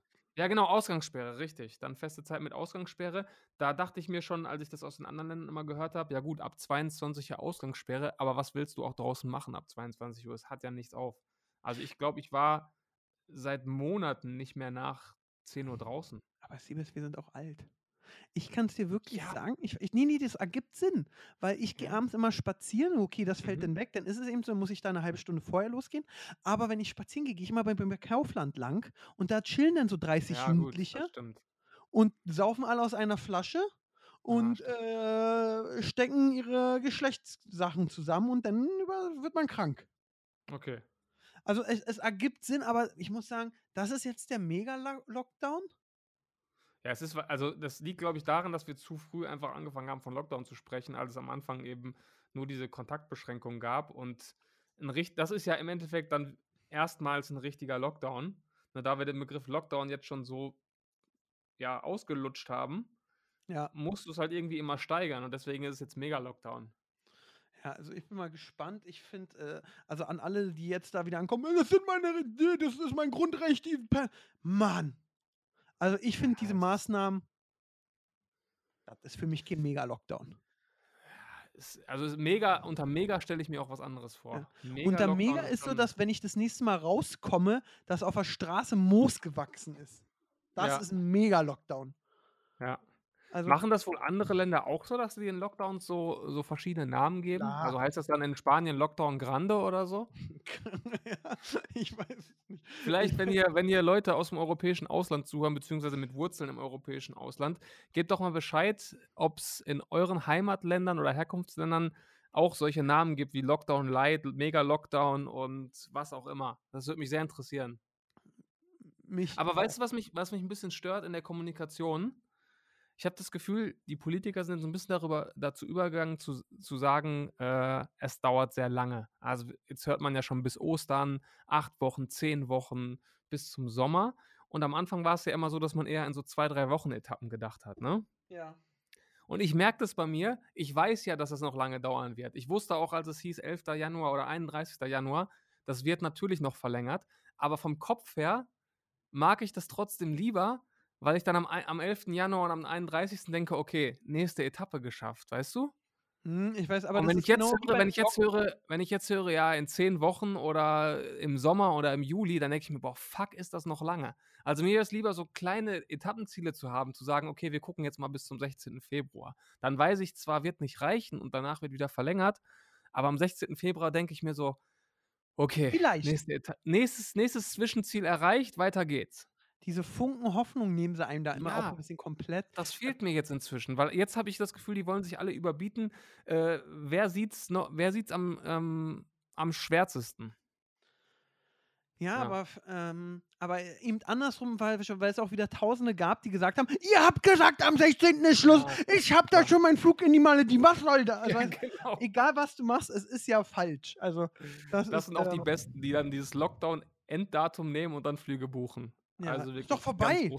Ja, genau, Ausgangssperre, richtig. Dann feste Zeit mit Ausgangssperre. Da dachte ich mir schon, als ich das aus den anderen Ländern immer gehört habe, ja gut, ab 22 Uhr Ausgangssperre, aber was willst du auch draußen machen ab 22 Uhr? Es hat ja nichts auf. Also ich glaube, ich war seit Monaten nicht mehr nach 10 Uhr draußen. Aber Siebes, wir sind auch alt. Ich kann es dir wirklich Ja. sagen, ich, ich, nee, nee, das ergibt Sinn, weil ich gehe Ja. abends immer spazieren, okay, das fällt Mhm. dann weg, dann ist es eben so, dann muss ich da eine halbe Stunde vorher losgehen, aber wenn ich spazieren gehe, gehe ich immer beim, beim Kaufland lang und da chillen dann so 30 Ja, gut, Jugendliche stimmt. und saufen alle aus einer Flasche und stimmt. äh, stecken ihre Geschlechtssachen zusammen und dann wird man krank. Okay. Also es, es ergibt Sinn, aber ich muss sagen, das ist jetzt der Mega-Lockdown. Ja, es ist, also das liegt, glaube ich, daran, dass wir zu früh einfach angefangen haben, von Lockdown zu sprechen, als es am Anfang eben nur diese Kontaktbeschränkungen gab. Und ein, richt- das ist ja im Endeffekt dann erstmals ein richtiger Lockdown. Ne, da wir den Begriff Lockdown jetzt schon so ja, ausgelutscht haben, Ja. musst du es halt irgendwie immer steigern. Und deswegen ist es jetzt Mega-Lockdown. Ja, also ich bin mal gespannt. Ich finde, äh, also an alle, die jetzt da wieder ankommen, "Äh, das sind meine, das ist mein Grundrecht. Die Pa-" Mann. Also ich finde diese Maßnahmen, das ist für mich kein Mega-Lockdown. Also mega, unter Mega stelle ich mir auch was anderes vor. Und der Mega-Lockdown Mega ist so, dass wenn ich das nächste Mal rauskomme, dass auf der Straße Moos gewachsen ist. Das Ja. ist ein Mega-Lockdown. Ja. Also, Machen das wohl andere Länder auch so, dass sie den Lockdowns so, so verschiedene Namen geben? Klar. Also heißt das dann in Spanien Lockdown Grande oder so? [LAUGHS] ja, [LAUGHS] ich weiß es nicht. Vielleicht, wenn [LAUGHS] ihr, wenn ihr Leute aus dem europäischen Ausland zuhören, beziehungsweise mit Wurzeln im europäischen Ausland, gebt doch mal Bescheid, ob es in euren Heimatländern oder Herkunftsländern auch solche Namen gibt wie Lockdown Light, Mega Lockdown und was auch immer. Das würde mich sehr interessieren. Mich Aber auch. weißt du, was mich, was mich ein bisschen stört in der Kommunikation? Ich habe das Gefühl, die Politiker sind so ein bisschen darüber, dazu übergegangen, zu, zu sagen, äh, es dauert sehr lange. Also jetzt hört man ja schon bis Ostern, acht Wochen, zehn Wochen, bis zum Sommer. Und am Anfang war es ja immer so, dass man eher in so zwei, drei Wochen Etappen gedacht hat, ne? Ja. Und ich merke das bei mir, ich weiß ja, dass es noch lange dauern wird. Ich wusste auch, als es hieß 11. Januar oder 31. Januar, das wird natürlich noch verlängert. Aber vom Kopf her mag ich das trotzdem lieber, weil ich dann am, am 11. Januar und am 31. denke, okay, nächste Etappe geschafft, weißt du? Hm, ich weiß, aber und das wenn ist ich, jetzt genau wie höre, bei wenn ich jetzt Lock- höre, wenn ich jetzt höre, ja, in zehn Wochen oder im Sommer oder im Juli, dann denke ich mir, boah, fuck, ist das noch lange. Also mir ist es lieber so kleine Etappenziele zu haben, zu sagen, okay, wir gucken jetzt mal bis zum 16. Februar. Dann weiß ich zwar, wird nicht reichen und danach wird wieder verlängert, aber am 16. Februar denke ich mir so, okay, Vielleicht. nächste nächstes, nächstes Zwischenziel erreicht, weiter geht's. Diese Funken Hoffnung nehmen sie einem da immer auch Ja. ein bisschen komplett. Das fehlt mir jetzt inzwischen, weil jetzt habe ich das Gefühl, die wollen sich alle überbieten. Äh, wer sieht's noch, wer sieht's am, ähm, am schwärzesten? Ja, Ja. aber, ähm, aber eben andersrum, weil, weil es auch wieder Tausende gab, die gesagt haben, ihr habt gesagt, am 16. ist Schluss, Ja, ich hab da ja. schon meinen Flug in die Malediven, was soll das? [LAUGHS] Also, Ja, genau. egal was du machst, es ist ja falsch. Also das, Das ist, sind auch die äh, Besten, die dann dieses Lockdown-Enddatum nehmen und dann Flüge buchen. Ja, also ist doch vorbei.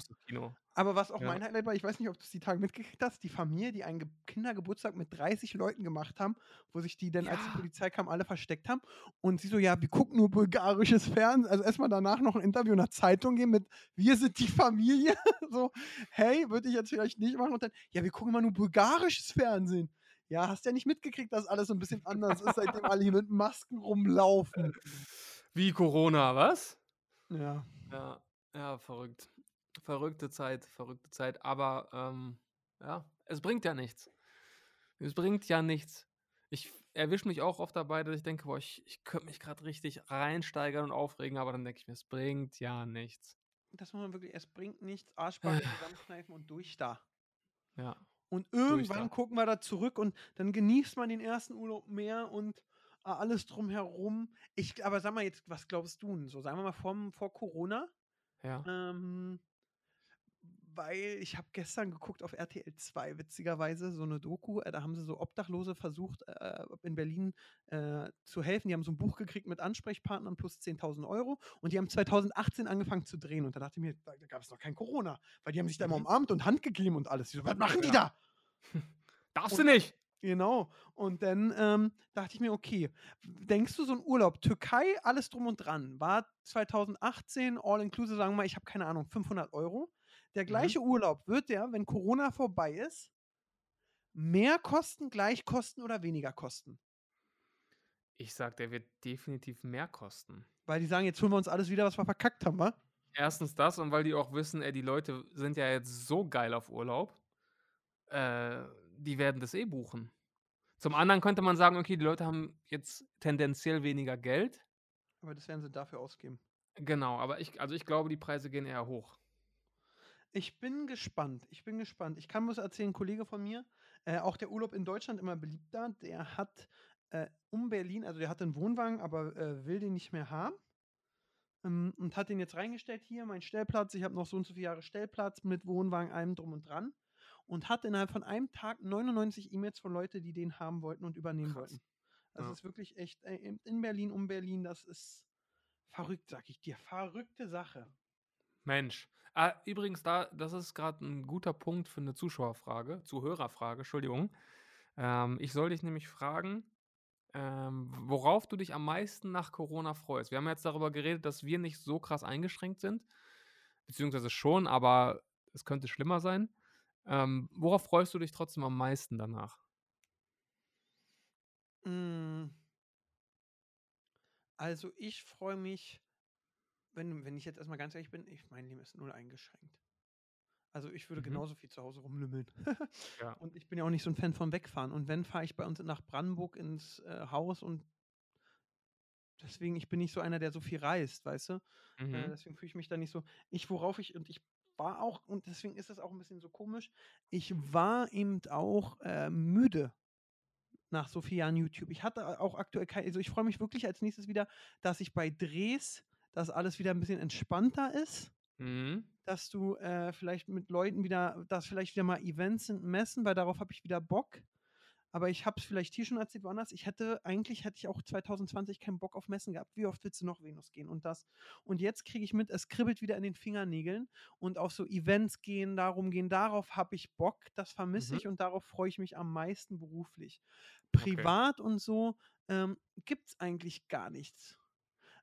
Aber was auch Ja. mein Highlight war, ich weiß nicht, ob du es die Tage mitgekriegt hast, die Familie, die einen Ge Kindergeburtstag mit 30 Leuten gemacht haben, wo sich die dann, als die Ja. Polizei kam, alle versteckt haben. Und sie so, ja, wir gucken nur bulgarisches Fernsehen. Also erstmal danach noch ein Interview in der Zeitung geben mit, wir sind die Familie. [LAUGHS] so, hey, würde ich jetzt vielleicht nicht machen. Und dann, ja, wir gucken immer nur bulgarisches Fernsehen. Ja, hast ja nicht mitgekriegt, dass alles so ein bisschen anders ist, seitdem alle hier mit Masken rumlaufen. Wie Corona, was? Ja. Ja, ja, verrückt. Verrückte Zeit, verrückte Zeit. Aber ähm, ja, es bringt ja nichts. Es bringt ja nichts. Ich erwische mich auch oft dabei, dass ich denke, boah, ich, ich könnte mich gerade richtig reinsteigern und aufregen, aber dann denke ich mir, es bringt ja nichts. Das muss man wirklich, es bringt nichts, Arschbacke [SIGHS] zusammenkneifen und durch da. Ja. Und irgendwann gucken wir da zurück und dann genießt man den ersten Urlaub mehr und äh, alles drumherum. Ich, aber sag mal jetzt, was glaubst du denn? So, sagen wir mal vor, vor Corona. Ja. Ähm, weil ich habe gestern geguckt auf RTL 2, witzigerweise, so eine Doku. Äh, da haben sie so Obdachlose versucht, äh, in Berlin äh, zu helfen. Die haben so ein Buch gekriegt mit Ansprechpartnern plus 10.000 Euro. Und die haben 2018 angefangen zu drehen. Und da dachte ich mir, da, gab es noch kein Corona. Weil die haben sich da immer Mhm. umarmt und Hand gegeben und alles. So, was machen die da? [LAUGHS] Darfst Und- du nicht? Genau. Und dann ähm, dachte ich mir, okay, denkst du so ein Urlaub, Türkei, alles drum und dran, war 2018 all inclusive, sagen wir mal, ich habe keine Ahnung, 500 Euro. Der Mhm. gleiche Urlaub wird der, wenn Corona vorbei ist, mehr kosten, gleich kosten oder weniger kosten? Ich sag, der wird definitiv mehr kosten. Weil die sagen, jetzt holen wir uns alles wieder, was wir verkackt haben, wa? Erstens das und weil die auch wissen, ey, die Leute sind ja jetzt so geil auf Urlaub, äh, die werden das eh buchen. Zum anderen könnte man sagen, okay, die Leute haben jetzt tendenziell weniger Geld. Aber das werden sie dafür ausgeben. Genau, aber ich, also ich glaube, die Preise gehen eher hoch. Ich bin gespannt. Ich bin gespannt. Ich kann bloß erzählen, ein Kollege von mir, äh, auch der Urlaub in Deutschland immer beliebter, der hat äh, um Berlin, also der hat einen Wohnwagen, aber äh, will den nicht mehr haben. Ähm, und hat den jetzt reingestellt hier, mein Stellplatz. Ich habe noch so und so viele Jahre Stellplatz mit Wohnwagen, allem drum und dran. Und hat innerhalb von einem Tag 99 E-Mails von Leuten, die den haben wollten und übernehmen Krass. wollten. Also Ja. es ist wirklich echt äh, in- in Berlin, um Berlin, das ist verrückt, sag ich dir. Verrückte Sache. Mensch. Ah, übrigens, da, das ist gerade ein guter Punkt für eine Zuschauerfrage, Zuhörerfrage, Entschuldigung. Ähm, ich soll dich nämlich fragen, ähm, worauf du dich am meisten nach Corona freust. Wir haben jetzt darüber geredet, dass wir nicht so krass eingeschränkt sind, beziehungsweise schon, aber es könnte schlimmer sein. Ähm, worauf freust du dich trotzdem am meisten danach? Mm. Also ich freue mich, wenn, wenn ich jetzt erstmal ganz ehrlich bin, ich, mein Leben ist null eingeschränkt. Also ich würde Mhm. genauso viel zu Hause rumlümmeln. [LAUGHS] Ja. Und ich bin ja auch nicht so ein Fan von Wegfahren. Und wenn, fahre ich bei uns nach Brandenburg ins äh, Haus und deswegen, ich bin nicht so einer, der so viel reist, weißt du? Äh, Mhm. deswegen fühle ich mich da nicht so. Ich, worauf ich, und ich war auch, und deswegen ist es auch ein bisschen so komisch, ich war eben auch äh, müde nach so vielen Jahren YouTube. Ich hatte auch aktuell kein, also ich freue mich wirklich als nächstes wieder, dass ich bei Drehs, dass alles wieder ein bisschen entspannter ist, Mhm. dass du äh, vielleicht mit Leuten wieder, dass vielleicht wieder mal Events sind, Messen, weil darauf habe ich wieder Bock. Aber ich habe es vielleicht hier schon erzählt, woanders. Ich hätte, eigentlich hätte ich auch 2020 keinen Bock auf Messen gehabt. Wie oft willst du noch Venus gehen und das? Und jetzt kriege ich mit, es kribbelt wieder in den Fingernägeln und auf so Events gehen, darum gehen, darauf habe ich Bock, das vermisse Mhm. ich und darauf freue ich mich am meisten beruflich. Okay. Privat und so ähm, gibt es eigentlich gar nichts.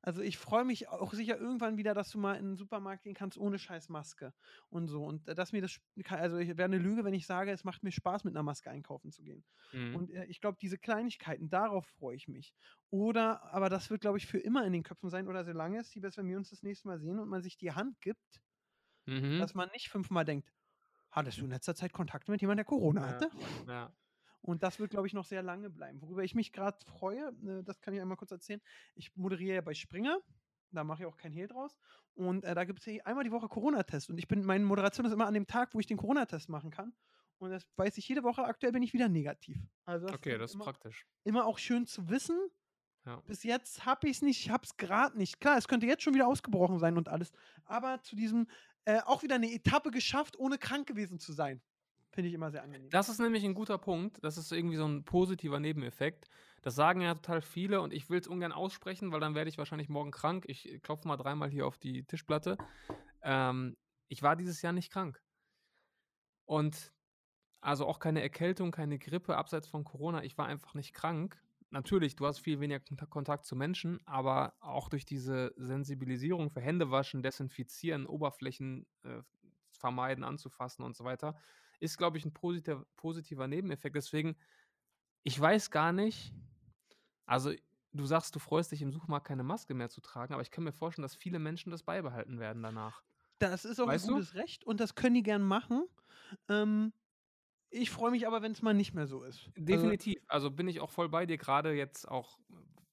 Also ich freue mich auch sicher irgendwann wieder, dass du mal in den Supermarkt gehen kannst ohne scheiß Maske und so. Und äh, dass mir das, also ich wäre eine Lüge, wenn ich sage, es macht mir Spaß, mit einer Maske einkaufen zu gehen. Mhm. Und äh, ich glaube, diese Kleinigkeiten, darauf freue ich mich. Oder, aber das wird, glaube ich, für immer in den Köpfen sein oder solange es, dass wenn wir uns das nächste Mal sehen und man sich die Hand gibt, Mhm. dass man nicht fünfmal denkt, hattest du in letzter Zeit Kontakt mit jemandem, der Corona Ja. hatte? Ja. Und das wird, glaube ich, noch sehr lange bleiben. Worüber ich mich gerade freue, äh, das kann ich einmal kurz erzählen. Ich moderiere ja bei Springer. Da mache ich auch kein Hehl draus. Und äh, da gibt es einmal die Woche Corona-Test. Und ich bin, meine Moderation ist immer an dem Tag, wo ich den Corona-Test machen kann. Und das weiß ich jede Woche. Aktuell bin ich wieder negativ. Also das Okay, ist das ist immer, praktisch. immer auch schön zu wissen. Ja. Bis jetzt habe ich es nicht, ich habe es gerade nicht. Klar, es könnte jetzt schon wieder ausgebrochen sein und alles. Aber zu diesem äh, auch wieder eine Etappe geschafft, ohne krank gewesen zu sein. Finde ich immer sehr angenehm. Das ist nämlich ein guter Punkt. Das ist irgendwie so ein positiver Nebeneffekt. Das sagen ja total viele und ich will es ungern aussprechen, weil dann werde ich wahrscheinlich morgen krank. Ich klopfe mal dreimal hier auf die Tischplatte. Ähm, ich war dieses Jahr nicht krank. Und also auch keine Erkältung, keine Grippe, abseits von Corona. Ich war einfach nicht krank. Natürlich, du hast viel weniger Kontak- Kontakt zu Menschen, aber auch durch diese Sensibilisierung für Händewaschen, Desinfizieren, Oberflächen äh, vermeiden, anzufassen und so weiter, ist, glaube ich, ein positiver, positiver Nebeneffekt. Deswegen, ich weiß gar nicht, also du sagst, du freust dich im Suchmarkt keine Maske mehr zu tragen, aber ich kann mir vorstellen, dass viele Menschen das beibehalten werden danach. Das ist auch Weißt ein du? gutes Recht und das können die gern machen. Ähm, ich freue mich aber, wenn es mal nicht mehr so ist. Also, Definitiv. Also bin ich auch voll bei dir, gerade jetzt auch,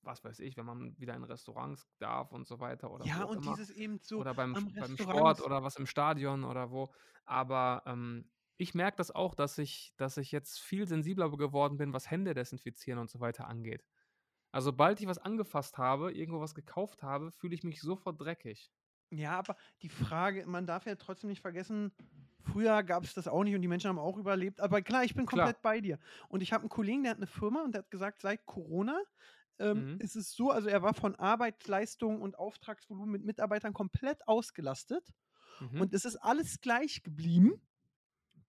was weiß ich, wenn man wieder in Restaurants darf und so weiter oder ja, und immer. dieses eben so oder beim, beim. Sport oder was im Stadion oder wo. Aber ähm, ich merke das auch, dass ich, dass ich jetzt viel sensibler geworden bin, was Hände desinfizieren und so weiter angeht. Also sobald ich was angefasst habe, irgendwo was gekauft habe, fühle ich mich sofort dreckig. Ja, aber die Frage, man darf ja trotzdem nicht vergessen, früher gab es das auch nicht und die Menschen haben auch überlebt. Aber klar, ich bin Klar. komplett bei dir. Und ich habe einen Kollegen, der hat eine Firma und der hat gesagt, seit Corona ähm, Mhm. ist es so, also er war von Arbeitsleistung und Auftragsvolumen mit Mitarbeitern komplett ausgelastet. Mhm. Und es ist alles gleich geblieben.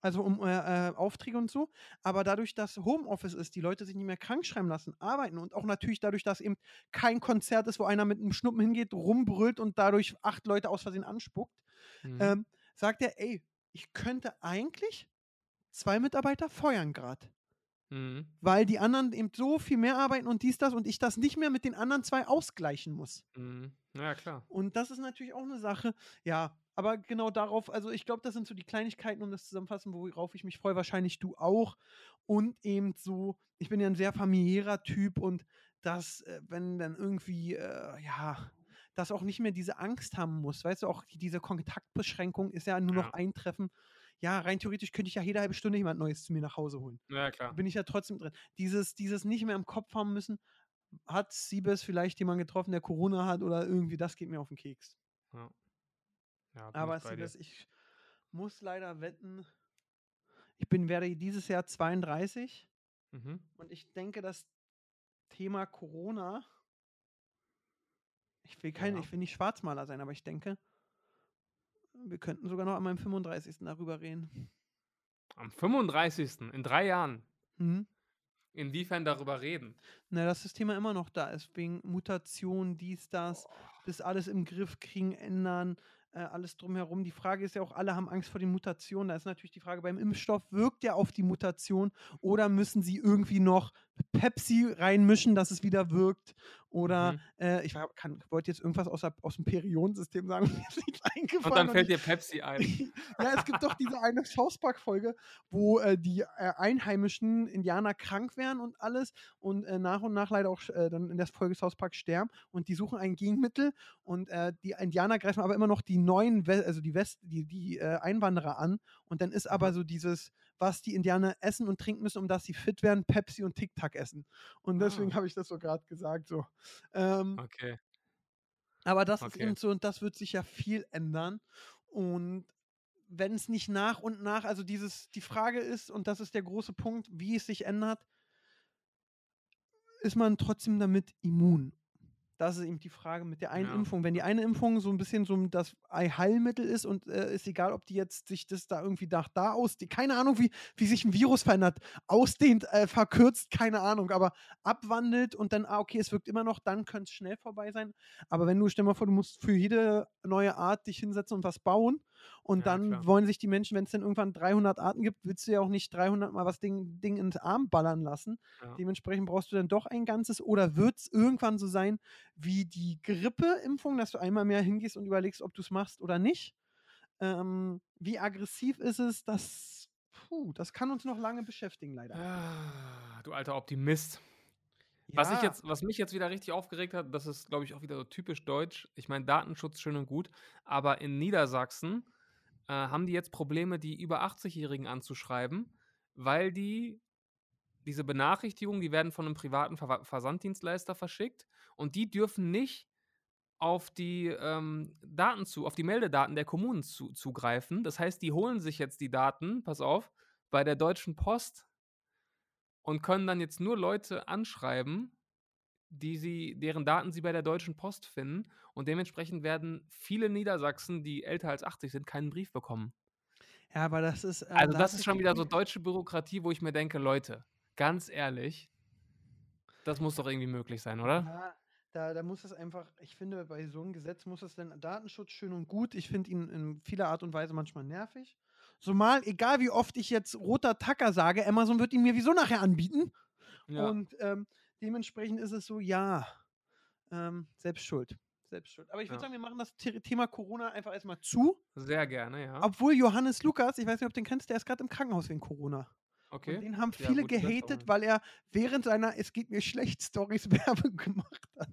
Also um äh, äh, Aufträge und so. Aber dadurch, dass Homeoffice ist, die Leute sich nicht mehr krank schreiben lassen, arbeiten und auch natürlich dadurch, dass eben kein Konzert ist, wo einer mit einem Schnuppen hingeht, rumbrüllt und dadurch acht Leute aus Versehen anspuckt, Mhm. ähm, sagt er, ey, ich könnte eigentlich zwei Mitarbeiter feuern gerade. Mhm. Weil die anderen eben so viel mehr arbeiten und dies, das und ich das nicht mehr mit den anderen zwei ausgleichen muss. Mhm. Ja, klar. Und das ist natürlich auch eine Sache, ja, aber genau darauf, also ich glaube, das sind so die Kleinigkeiten, um das zusammenfassen, worauf ich mich freue, wahrscheinlich du auch. Und eben so, ich bin ja ein sehr familiärer Typ und dass, äh, wenn dann irgendwie, äh, ja, dass auch nicht mehr diese Angst haben muss, weißt du, auch die, diese Kontaktbeschränkung ist ja nur noch Ja. ein Treffen. Ja, rein theoretisch könnte ich ja jede halbe Stunde jemand Neues zu mir nach Hause holen Ja, klar. bin ich ja trotzdem drin. Dieses, dieses nicht mehr im Kopf haben müssen, hat Siebes vielleicht jemand getroffen, der Corona hat oder irgendwie, das geht mir auf den Keks. Ja. Ja, Aber. Siebes, ich muss leider wetten, ich bin, werde dieses Jahr 32 Mhm. und ich denke, das Thema Corona, ich will kein, Ja. ich will nicht Schwarzmaler sein, aber ich denke, wir könnten sogar noch an meinem 35. darüber reden. Am 35. in drei Jahren. Mhm. Inwiefern darüber reden? Na, dass das Thema immer noch da ist, wegen Mutation, dies, das, das alles im Griff kriegen, ändern, äh, alles drumherum. Die Frage ist ja auch, alle haben Angst vor den Mutationen. Da ist natürlich die Frage, beim Impfstoff wirkt der auf die Mutation oder müssen sie irgendwie noch Pepsi reinmischen, dass es wieder wirkt? Oder Mhm. äh, ich war- kann, wollte jetzt irgendwas aus, der, aus dem Periodensystem sagen, [LAUGHS] mir ist nichts eingefallen. Und dann und fällt ich- dir Pepsi ein. [LAUGHS] ja, es gibt doch diese eine South Park-Folge, wo äh, die äh, einheimischen Indianer krank werden und alles und äh, nach und nach leider auch äh, dann in der Folge South Park sterben und die suchen ein Gegenmittel und äh, die Indianer greifen aber immer noch die neuen, We also die West, die, die Einwanderer an und dann ist aber so dieses, was die Indianer essen und trinken müssen, um dass sie fit werden, Pepsi und Tic Tac essen. Und deswegen Ah. habe ich das so gerade gesagt. So. Ähm, Okay. aber das ist Okay. eben so und das wird sich ja viel ändern. Und wenn es nicht nach und nach, also dieses, die Frage ist, und das ist der große Punkt, wie es sich ändert, ist man trotzdem damit immun? Das ist eben die Frage mit der einen Ja. Impfung. Wenn die eine Impfung so ein bisschen so das Heilmittel ist und äh, ist egal, ob die jetzt sich das da irgendwie nach da ausdehnt, keine Ahnung, wie, wie sich ein Virus verändert, ausdehnt, äh, verkürzt, keine Ahnung, aber abwandelt und dann, ah, okay, es wirkt immer noch, dann könnte es schnell vorbei sein. Aber wenn du, stell mal vor, du musst für jede neue Art dich hinsetzen und was bauen und Ja, dann klar. wollen sich die Menschen, wenn es dann irgendwann 300 Arten gibt, willst du ja auch nicht 300 mal was Ding, Ding ins Arm ballern lassen. Ja. Dementsprechend brauchst du dann doch ein ganzes oder wird es irgendwann so sein wie die Grippeimpfung, dass du einmal mehr hingehst und überlegst, ob du es machst oder nicht. Ähm, wie aggressiv ist es, das, puh, das kann uns noch lange beschäftigen, leider. Ah, Du alter Optimist. Was, ich Ja, jetzt, was mich jetzt wieder richtig aufgeregt hat, das ist, glaube ich, auch wieder so typisch deutsch. Ich meine, Datenschutz schön und gut, aber in Niedersachsen äh, haben die jetzt Probleme, die über 80-Jährigen anzuschreiben, weil die diese Benachrichtigungen, die werden von einem privaten Ver Versanddienstleister verschickt und die dürfen nicht auf die ähm, Daten zu, auf die Meldedaten der Kommunen zu, zugreifen. Das heißt, die holen sich jetzt die Daten, pass auf, bei der Deutschen Post und können dann jetzt nur Leute anschreiben, die sie, deren Daten sie bei der Deutschen Post finden. Und dementsprechend werden viele Niedersachsen, die älter als 80 sind, keinen Brief bekommen. ja, aber das ist. Äh, Also da das ist schon wieder so deutsche Bürokratie, wo ich mir denke, Leute, ganz ehrlich, das muss doch irgendwie möglich sein, oder? Ja, da, da muss es einfach, ich finde, bei so einem Gesetz muss es dann Datenschutz schön und gut. Ich finde ihn in vieler Art und Weise manchmal nervig. Zumal, egal wie oft ich jetzt roter Tacker sage, Amazon wird ihn mir wieso nachher anbieten. Ja. Und ähm, dementsprechend ist es so, ja, ähm, selbst schuld. Selbst schuld. Aber ich würde Ja. sagen, wir machen das The Thema Corona einfach erstmal zu. Sehr gerne, ja. Obwohl Johannes Lukas, ich weiß nicht, ob du den kennst, der ist gerade im Krankenhaus wegen Corona. Okay. Und den haben Ja, viele gute gehatet, Besserung. weil er während seiner Es geht mir schlecht Stories [LAUGHS] Werbung gemacht hat.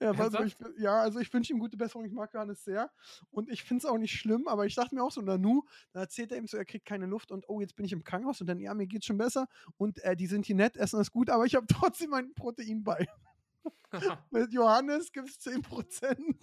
Ja, Ernsthaft? ich, ja also ich wünsche ihm gute Besserung, ich mag Johannes sehr. Und ich finde es auch nicht schlimm, aber ich dachte mir auch so, Nanu, da erzählt er ihm so, er kriegt keine Luft und oh, jetzt bin ich im Krankenhaus und dann, ja, mir geht's schon besser und äh, die sind hier nett, essen ist gut, aber ich habe [LAUGHS] trotzdem mein Protein bei. [LAUGHS] Mit Johannes gibt es 10%.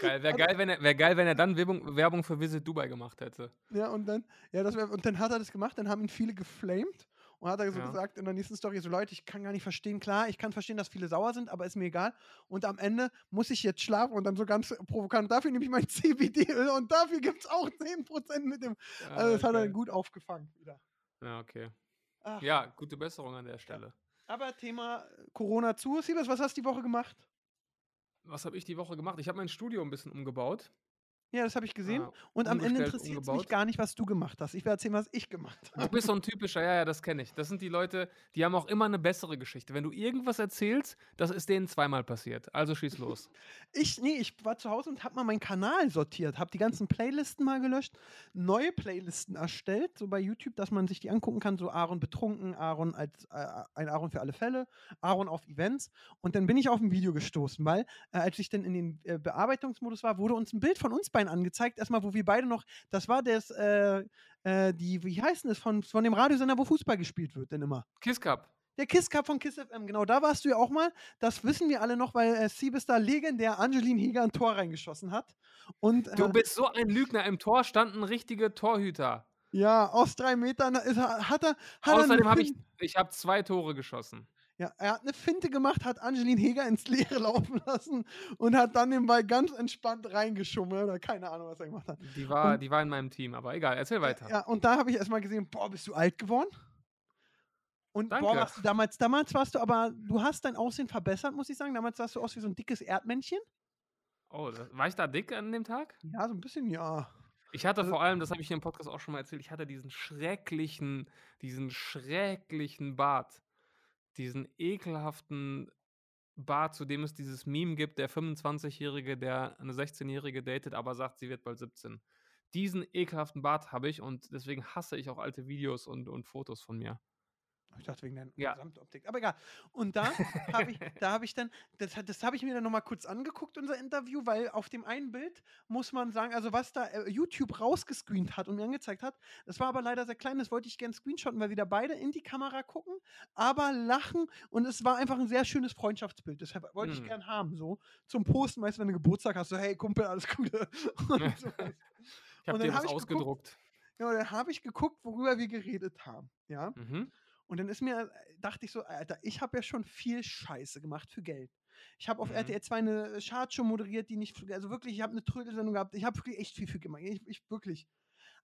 Geil. Wäre geil, wenn er, wär geil, wenn er dann Werbung, Werbung für Visit Dubai gemacht hätte. Ja, und dann, ja, das wär, und dann hat er das gemacht, dann haben ihn viele geflamed Und hat er so Ja. gesagt in der nächsten Story so, Leute, ich kann gar nicht verstehen, klar, ich kann verstehen, dass viele sauer sind, aber ist mir egal. Und am Ende muss ich jetzt schlafen und dann so ganz provokant, dafür nehme ich mein [LAUGHS] CBD-Öl und dafür gibt es auch 10% mit dem. Also das hat er geil. gut aufgefangen wieder. Ja, okay. Ach, Ja, gute Besserung an der Stelle. Aber Thema Corona zu. Siebes, was hast du die Woche gemacht? Was habe ich die Woche gemacht? Ich habe mein Studio ein bisschen umgebaut. Ja, das habe ich gesehen. äh, Und am Ende interessiert es mich gar nicht, was du gemacht hast. Ich werde erzählen, was ich gemacht Du habe. bist so ein typischer, ja, ja, das kenne ich. Das sind die Leute, die haben auch immer eine bessere Geschichte. Wenn du irgendwas erzählst, das ist denen zweimal passiert. Also schieß los. [LAUGHS] Ich, nee, ich war zu Hause und habe mal meinen Kanal sortiert, habe die ganzen Playlisten mal gelöscht, neue Playlisten erstellt, so bei YouTube, dass man sich die angucken kann, so Aaron betrunken, Aaron als äh, ein Aaron für alle Fälle, Aaron auf Events. Und dann bin ich auf ein Video gestoßen, weil äh, als ich dann in den äh, Bearbeitungsmodus war, wurde uns ein Bild von uns beiden angezeigt, erstmal, wo wir beide noch, das war das, äh, äh, die, wie heißt denn das, von, von dem Radiosender, wo Fußball gespielt wird, denn immer. Kiss Cup. Der Kiss Cup von Kiss FM, genau, da warst du ja auch mal. Das wissen wir alle noch, weil äh, Siebes da legendär Angeline Heger ein Tor reingeschossen hat. Und Du äh, bist so ein Lügner. Im Tor standen richtige Torhüter. ja, aus drei Metern ist, er- hat er. Hat er Außerdem habe ich, ich habe zwei Tore geschossen. Ja, er hat eine Finte gemacht, hat Angeline Heger ins Leere [LAUGHS] laufen lassen und hat dann den Ball ganz entspannt reingeschummelt oder keine Ahnung, was er gemacht hat. Die war, Und- die war in meinem Team, aber egal, erzähl weiter. Ja, und da habe ich erstmal gesehen, boah, bist du alt geworden? Und boah, Danke. warst du damals, damals warst du aber, du hast dein Aussehen verbessert, muss ich sagen. Damals sahst du aus wie so ein dickes Erdmännchen. Oh, das, war ich da dick an dem Tag? Ja, so ein bisschen, ja. Ich hatte Also- vor allem, das habe ich hier im Podcast auch schon mal erzählt, ich hatte diesen schrecklichen, diesen schrecklichen Bart. Diesen ekelhaften Bart, zu dem es dieses Meme gibt, der 25-Jährige, der eine 16-Jährige datet, aber sagt, sie wird bald 17. Diesen ekelhaften Bart habe ich und deswegen hasse ich auch alte Videos und, und Fotos von mir. Ich dachte wegen der Ja. Gesamtoptik. Aber egal. Und da [LAUGHS] habe ich, da habe ich dann, das, das habe ich mir dann nochmal kurz angeguckt, unser Interview, weil auf dem einen Bild muss man sagen, also was da äh, YouTube rausgescreent hat und mir angezeigt hat, das war aber leider sehr klein, das wollte ich gerne screenshotten, weil wir da beide in die Kamera gucken, aber lachen und es war einfach ein sehr schönes Freundschaftsbild. Deshalb wollte ich Hm. gern haben, so zum Posten, weißt du, wenn du Geburtstag hast, so hey Kumpel, alles Gute. [LAUGHS] Und [LAUGHS] so. Ich habe dir hab was ich geguckt. ausgedruckt. Ja, dann habe ich geguckt, worüber wir geredet haben. Ja. Mhm. Und dann ist mir, dachte ich so, Alter, ich habe ja schon viel Scheiße gemacht für Geld. Ich habe auf Mhm. RTL 2 eine Chartshow moderiert, die nicht, also wirklich, ich habe eine Trödelsendung gehabt, ich habe wirklich echt viel für gemacht. Ich, ich wirklich.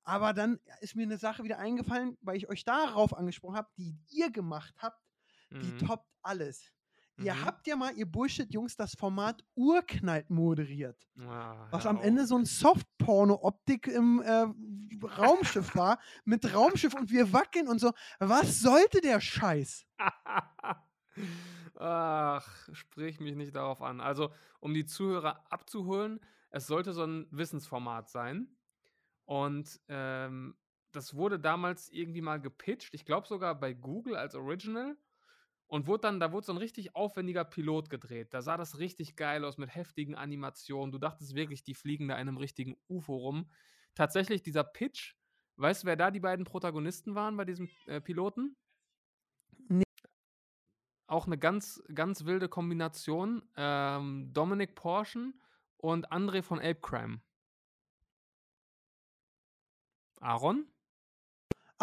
Aber dann ist mir eine Sache wieder eingefallen, weil ich euch darauf angesprochen habe, die ihr gemacht habt, die Mhm. toppt alles. Ihr Mhm. habt ja mal, ihr Bullshit-Jungs, das Format Urknallt moderiert. Ah, Was am auf. Ende so ein Softporno-Optik im äh, Raumschiff [LAUGHS] war, mit Raumschiff und wir wackeln und so. Was sollte der Scheiß? Ach, sprich mich nicht darauf an. Also, um die Zuhörer abzuholen, es sollte so ein Wissensformat sein. Und ähm, das wurde damals irgendwie mal gepitcht, ich glaube sogar bei Google als Original. Und wurde dann, da wurde so ein richtig aufwendiger Pilot gedreht. Da sah das richtig geil aus mit heftigen Animationen. Du dachtest wirklich, die fliegen da in einem richtigen UFO rum. Tatsächlich, dieser Pitch, weißt du, wer da die beiden Protagonisten waren bei diesem äh, Piloten? Nee. Auch eine ganz, ganz wilde Kombination. Ähm, Dominic Porschen und André von Ape Crime. Aaron?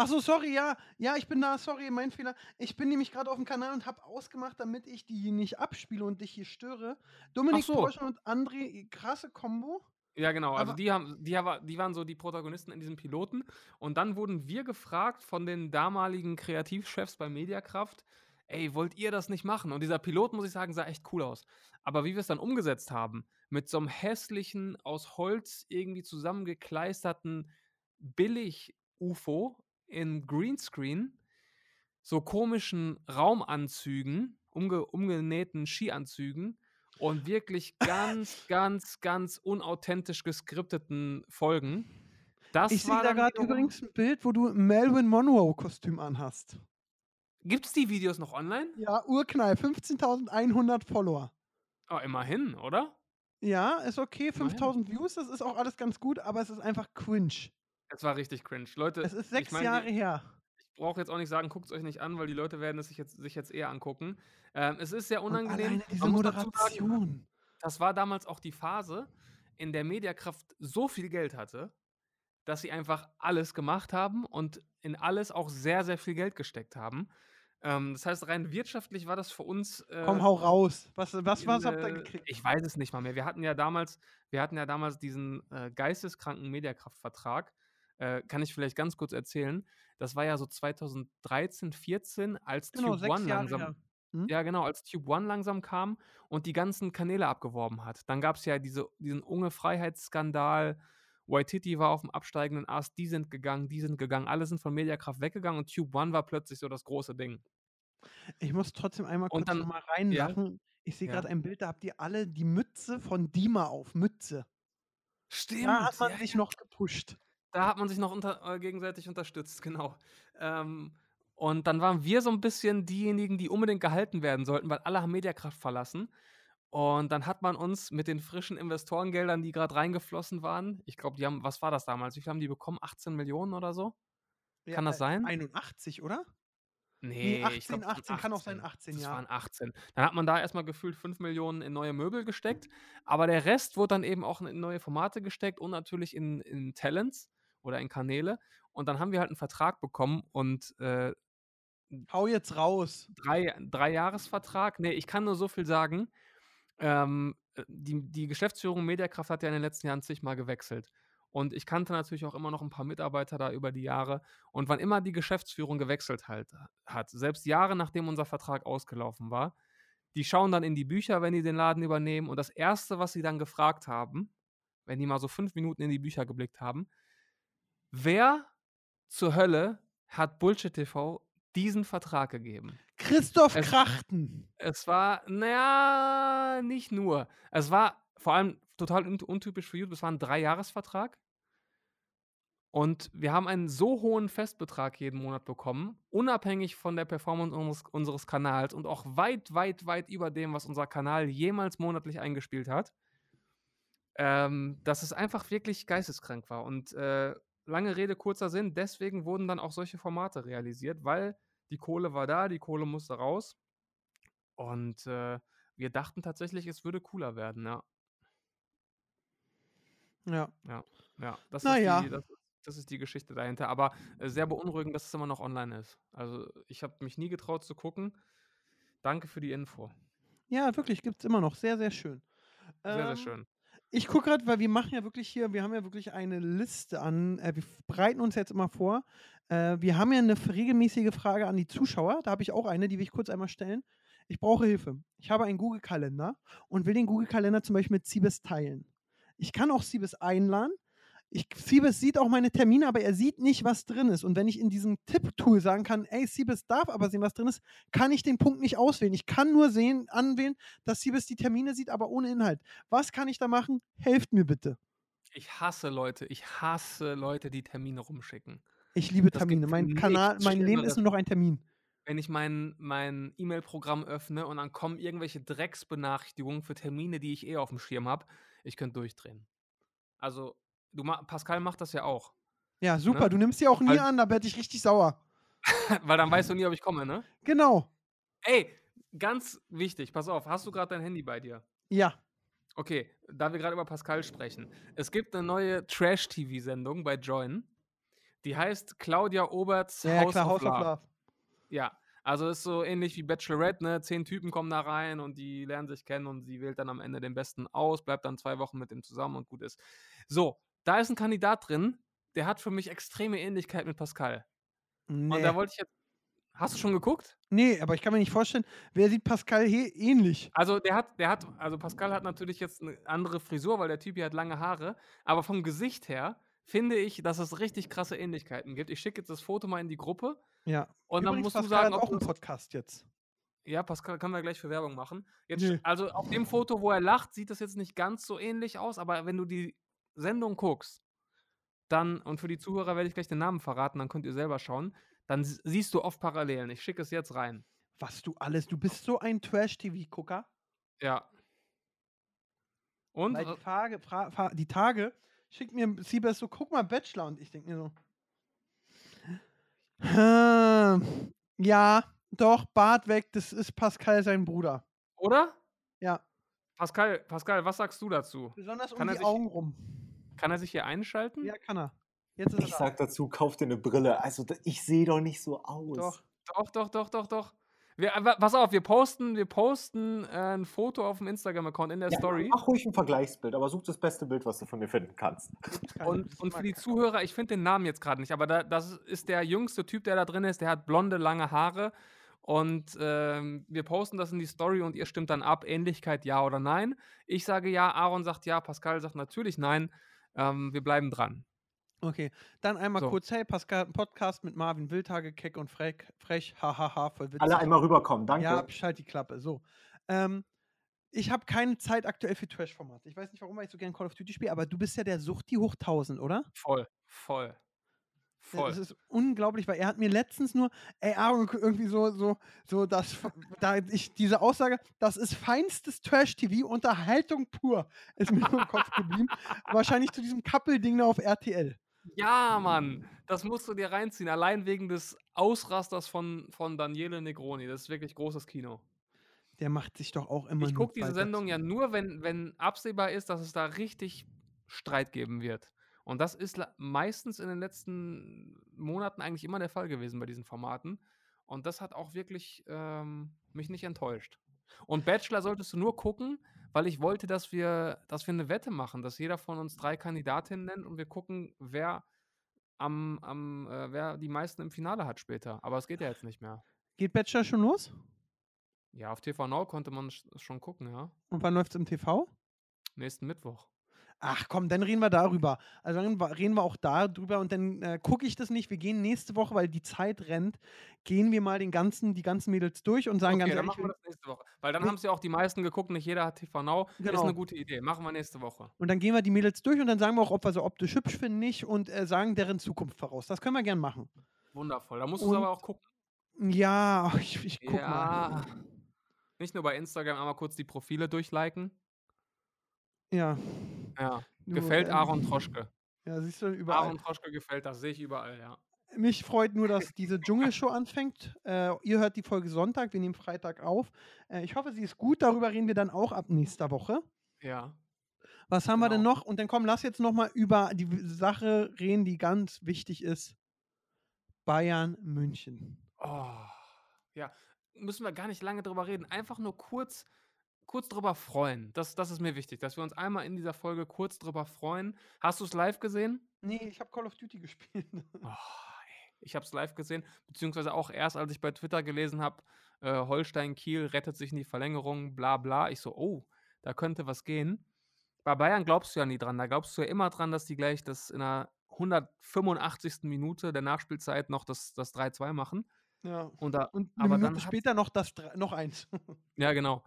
Ach so, sorry, ja. Ja, ich bin da, sorry, mein Fehler. Ich bin nämlich gerade auf dem Kanal und habe ausgemacht, damit ich die nicht abspiele und dich hier störe. Dominik so. Porsche und André, krasse Kombo. Ja, genau. Also die haben, die, haben, die waren so die Protagonisten in diesem Piloten. Und dann wurden wir gefragt von den damaligen Kreativchefs bei Mediakraft, ey, wollt ihr das nicht machen? Und dieser Pilot, muss ich sagen, sah echt cool aus. Aber wie wir es dann umgesetzt haben, mit so einem hässlichen, aus Holz irgendwie zusammengekleisterten Billig-UFO in Greenscreen, so komischen Raumanzügen, umge umgenähten Skianzügen und wirklich [LAUGHS] ganz, ganz, ganz unauthentisch geskripteten Folgen. Das ich sehe da gerade übrigens ein Bild, wo du ein Melvin Monroe-Kostüm anhast. Gibt's die Videos noch online? Ja, Urknall, 15.100 Follower. Oh, immerhin, oder? Ja, ist okay, Immerhin. 5000 Views, das ist auch alles ganz gut, aber es ist einfach cringe. Es war richtig cringe. Leute, Es ist ich sechs mein, die- Jahre her. ich brauche jetzt auch nicht sagen, guckt es euch nicht an, weil die Leute werden es sich jetzt, sich jetzt eher angucken. Ähm, es ist sehr unangenehm. diese sagen, Moderation. das war damals auch die Phase, in der Mediakraft so viel Geld hatte, dass sie einfach alles gemacht haben und in alles auch sehr, sehr viel Geld gesteckt haben. Ähm, das heißt, rein wirtschaftlich war das für uns. Äh, Komm, hau raus. Was, was, was habt ihr gekriegt? Ich weiß es nicht mal mehr. Wir hatten ja damals, wir hatten ja damals diesen äh, geisteskranken Mediakraftvertrag. Äh, kann ich vielleicht ganz kurz erzählen. Das war ja so 2013, 14, als Genau, Tube One Jahre langsam. Hm? Ja, genau, als Tube One langsam kam und die ganzen Kanäle abgeworben hat. Dann gab es ja diese, diesen Unge-Freiheitsskandal. Waititi war auf dem absteigenden Ast, die sind gegangen, die sind gegangen, alle sind von Mediakraft weggegangen und Tube One war plötzlich so das große Ding. Ich muss trotzdem einmal Und kurz dann- nochmal ja, reinlachen. Ich sehe ja. gerade ein Bild, da habt ihr alle die Mütze von Dima auf. Mütze. Stimmt. Da hat man ja, sich ja. noch gepusht. Da hat man sich noch unter, äh, gegenseitig unterstützt, [LAUGHS] genau. Ähm, und dann waren wir so ein bisschen diejenigen, die unbedingt gehalten werden sollten, weil alle haben Mediakraft verlassen. Und dann hat man uns mit den frischen Investorengeldern, die gerade reingeflossen waren, ich glaube, die haben, was war das damals? Wie viel haben die bekommen? 18 Millionen oder so? Ja, Kann das äh, sein? 81, oder? Nee, ich 18, glaub, es waren 18, kann auch sein 18, Das ja. waren 18. Dann hat man da erstmal gefühlt 5 Millionen in neue Möbel gesteckt, aber der Rest wurde dann eben auch in neue Formate gesteckt und natürlich in, in Talents oder in Kanäle. Und dann haben wir halt einen Vertrag bekommen und äh, Hau jetzt raus. drei, drei Jahresvertrag. Nee, ich kann nur so viel sagen. Ähm, äh, die, die Geschäftsführung Mediakraft hat ja in den letzten Jahren zigmal gewechselt. Und ich kannte natürlich auch immer noch ein paar Mitarbeiter da über die Jahre. Und wann immer die Geschäftsführung gewechselt halt, hat, selbst Jahre nachdem unser Vertrag ausgelaufen war, die schauen dann in die Bücher, wenn die den Laden übernehmen. Und das Erste, was sie dann gefragt haben, wenn die mal so fünf Minuten in die Bücher geblickt haben, wer zur Hölle hat Bullshit TV diesen Vertrag gegeben? Christoph Es- Krachten. Es war, naja, nicht nur. Es war vor allem total un untypisch für YouTube. Es war ein Dreijahresvertrag. Und wir haben einen so hohen Festbetrag jeden Monat bekommen, unabhängig von der Performance unseres, unseres Kanals und auch weit, weit, weit über dem, was unser Kanal jemals monatlich eingespielt hat, ähm, dass es einfach wirklich geisteskrank war. Und äh, lange Rede, kurzer Sinn, deswegen wurden dann auch solche Formate realisiert, weil die Kohle war da, die Kohle musste raus. Und äh, wir dachten tatsächlich, es würde cooler werden, ja. Ja. Ja, das, Na ist, ja. die, das, das ist die Geschichte dahinter. Aber äh, sehr beunruhigend, dass es immer noch online ist. Also ich habe mich nie getraut zu gucken. Danke für die Info. Ja, wirklich, gibt es immer noch. Sehr, sehr schön. Sehr, sehr Ähm, schön. Ich gucke gerade, weil wir machen ja wirklich hier, wir haben ja wirklich eine Liste an, äh, wir bereiten uns jetzt immer vor. Äh, wir haben ja eine regelmäßige Frage an die Zuschauer. Da habe ich auch eine, die will ich kurz einmal stellen. Ich brauche Hilfe. Ich habe einen Google-Kalender und will den Google-Kalender zum Beispiel mit Siebes teilen. Ich kann auch Siebes einladen. Ich, Siebes sieht auch meine Termine, aber er sieht nicht, was drin ist. Und wenn ich in diesem Tipp-Tool sagen kann, ey, Siebes darf aber sehen, was drin ist, kann ich den Punkt nicht auswählen. Ich kann nur sehen, anwählen, dass Siebes die Termine sieht, aber ohne Inhalt. Was kann ich da machen? Helft mir bitte. Ich hasse Leute, ich hasse Leute, die Termine rumschicken. Ich liebe Das Termine. Mein Kanal, mein Leben ist nur noch ein Termin. Wenn ich mein mein E-Mail-Programm öffne und dann kommen irgendwelche Drecksbenachrichtigungen für Termine, die ich eh auf dem Schirm habe, ich könnte durchdrehen. Also, du Pascal macht das ja auch. Ja, super. Ne? Du nimmst sie auch nie Weil- an, da werde ich richtig sauer. [LAUGHS] Weil dann weißt du nie, ob ich komme, ne? Genau. Ey, ganz wichtig, pass auf, hast du gerade dein Handy bei dir? Ja. Okay, da wir gerade über Pascal sprechen. Es gibt eine neue Trash-TV-Sendung bei Join. Die heißt Claudia Oberts ja, House, klar, of, House Love. of Love. Ja, also ist so ähnlich wie Bachelorette, ne? Zehn Typen kommen da rein und die lernen sich kennen und sie wählt dann am Ende den Besten aus, bleibt dann zwei Wochen mit dem zusammen und gut ist. So, da ist ein Kandidat drin, der hat für mich extreme Ähnlichkeit mit Pascal. Und Nee. da wollte ich jetzt. Hast du schon geguckt? nee, aber ich kann mir nicht vorstellen, wer sieht Pascal he ähnlich? Also der hat, der hat, also Pascal hat natürlich jetzt eine andere Frisur, weil der Typ hier hat lange Haare, aber vom Gesicht her finde ich, dass es richtig krasse Ähnlichkeiten gibt. Ich schicke jetzt das Foto mal in die Gruppe Ja. und dann Übrigens, musst du Pascal sagen, hat ob auch einen Podcast jetzt. ja, Pascal können wir gleich für Werbung machen. Jetzt, Nö. also auf dem Foto, wo er lacht, sieht das jetzt nicht ganz so ähnlich aus, aber wenn du die Sendung guckst, dann, und für die Zuhörer werde ich gleich den Namen verraten, dann könnt ihr selber schauen, dann siehst du oft Parallelen. Ich schicke es jetzt rein. Was du alles, du bist so ein Trash-TV-Gucker. Ja. Und? Weil die Tage, fra, fra, die Tage schickt mir Siebes so, guck mal, Bachelor. Und ich denke mir so. Ja, doch, Bart weg, das ist Pascal sein Bruder. Oder? Ja. Pascal, Pascal, was sagst du dazu? Besonders Kann um die sich- Augen rum. Kann er sich hier einschalten? Ja, kann er. Jetzt ist Ich er sag dazu, kauf dir eine Brille. Also, ich sehe doch nicht so aus. da. Doch. Doch, doch, doch, doch, doch. Wir, aber pass auf, wir posten, wir posten äh, ein Foto auf dem Instagram-Account in der Ja, Story. mach ruhig ein Vergleichsbild, aber such das beste Bild, was du von mir finden kannst. Und, und für die. Zuhörer, ich finde den Namen jetzt gerade nicht, aber da, das ist der jüngste Typ, der da drin ist. Der hat blonde, lange Haare. Und ähm, wir posten das in die Story und ihr stimmt dann ab, Ähnlichkeit ja oder nein. Ich sage ja, Aaron sagt ja, Pascal sagt natürlich nein. Ähm, wir bleiben dran. Okay, dann einmal So. kurz, hey, Pascal, ein Podcast mit Marvin Wildtage, keck und frech, frech, hahaha, voll witzig. Alle einmal rüberkommen, danke. Ja, schalt die Klappe. So. Ähm, ich habe keine Zeit aktuell für Trash-Formate. Ich weiß nicht, warum weil ich so gern Call of Duty spiele, aber du bist ja der Suchti hoch 1000, oder? Voll, voll. Voll. Das ist unglaublich, weil er hat mir letztens nur, ey, Aaron, irgendwie so, so, so, das, da ich, diese Aussage, das ist feinstes Trash-TV, Unterhaltung pur, ist mir im Kopf geblieben. Wahrscheinlich zu diesem Couple-Ding da auf RTL. Ja, Mann, das musst du dir reinziehen. Allein wegen des Ausrasters von, von Daniele Negroni. Das ist wirklich großes Kino. Der macht sich doch auch immer Ich gucke diese Sendung ja nur, wenn, wenn absehbar ist, dass es da richtig Streit geben wird. Und das ist meistens in den letzten Monaten eigentlich immer der Fall gewesen bei diesen Formaten. Und das hat auch wirklich ähm, mich nicht enttäuscht. Und Bachelor solltest du nur gucken, weil ich wollte, dass wir, dass wir eine Wette machen, dass jeder von uns drei Kandidatinnen nennt und wir gucken, wer am, am äh, wer die meisten im Finale hat später. Aber es geht ja jetzt nicht mehr. Geht Bachelor schon los? Ja, auf TV Now konnte man sch- schon gucken, ja. Und wann läuft es im TV? Nächsten Mittwoch. Ach komm, dann reden wir darüber. Also dann reden wir auch darüber und dann äh, gucke ich das nicht. Wir gehen nächste Woche, weil die Zeit rennt, gehen wir mal den ganzen, die ganzen Mädels durch und sagen Okay, ganz dann ehrlich, machen wir das nächste Woche. Weil dann haben es ja auch die meisten geguckt, nicht jeder hat TV Now. Ist Genau. eine gute Idee. Machen wir nächste Woche. und dann gehen wir die Mädels durch und dann sagen wir auch, ob wir sie optisch hübsch finden, nicht und äh, sagen deren Zukunft voraus. Das können wir gern machen. Wundervoll. Da musst du es aber auch gucken. Ja, [LAUGHS] ich, ich guck mal. ja. Nicht nur bei Instagram einmal kurz die Profile durchliken. Ja. Ja. Gefällt ähm, Aaron Troschke. Ja, siehst du überall. Aaron Troschke gefällt, das sehe ich überall, ja. Mich freut nur, dass diese [LAUGHS] Dschungelshow anfängt. Äh, ihr hört die Folge Sonntag, wir nehmen Freitag auf. Äh, ich hoffe, sie ist gut. Darüber reden wir dann auch ab nächster Woche. Ja. Was haben wir denn Genau. noch? Und dann komm, lass jetzt noch mal über die Sache reden, die ganz wichtig ist. Bayern München. Oh. Ja. Müssen wir gar nicht lange drüber reden. Einfach nur kurz, kurz drüber freuen. Das, das ist mir wichtig, dass wir uns einmal in dieser Folge kurz drüber freuen. Hast du es live gesehen? Nee, ich habe Call of Duty [LAUGHS] gespielt. Oh. Ich habe es live gesehen, beziehungsweise auch erst, als ich bei Twitter gelesen habe, äh, Holstein Kiel rettet sich in die Verlängerung, bla bla. Ich so, oh, da könnte was gehen. Bei Bayern glaubst du ja nie dran. Da glaubst du ja immer dran, dass die gleich das in der 185. Minute der Nachspielzeit noch das, das 3-2 machen. ja. Und da, Und aber Minute dann später noch das noch eins. [LAUGHS] ja, genau.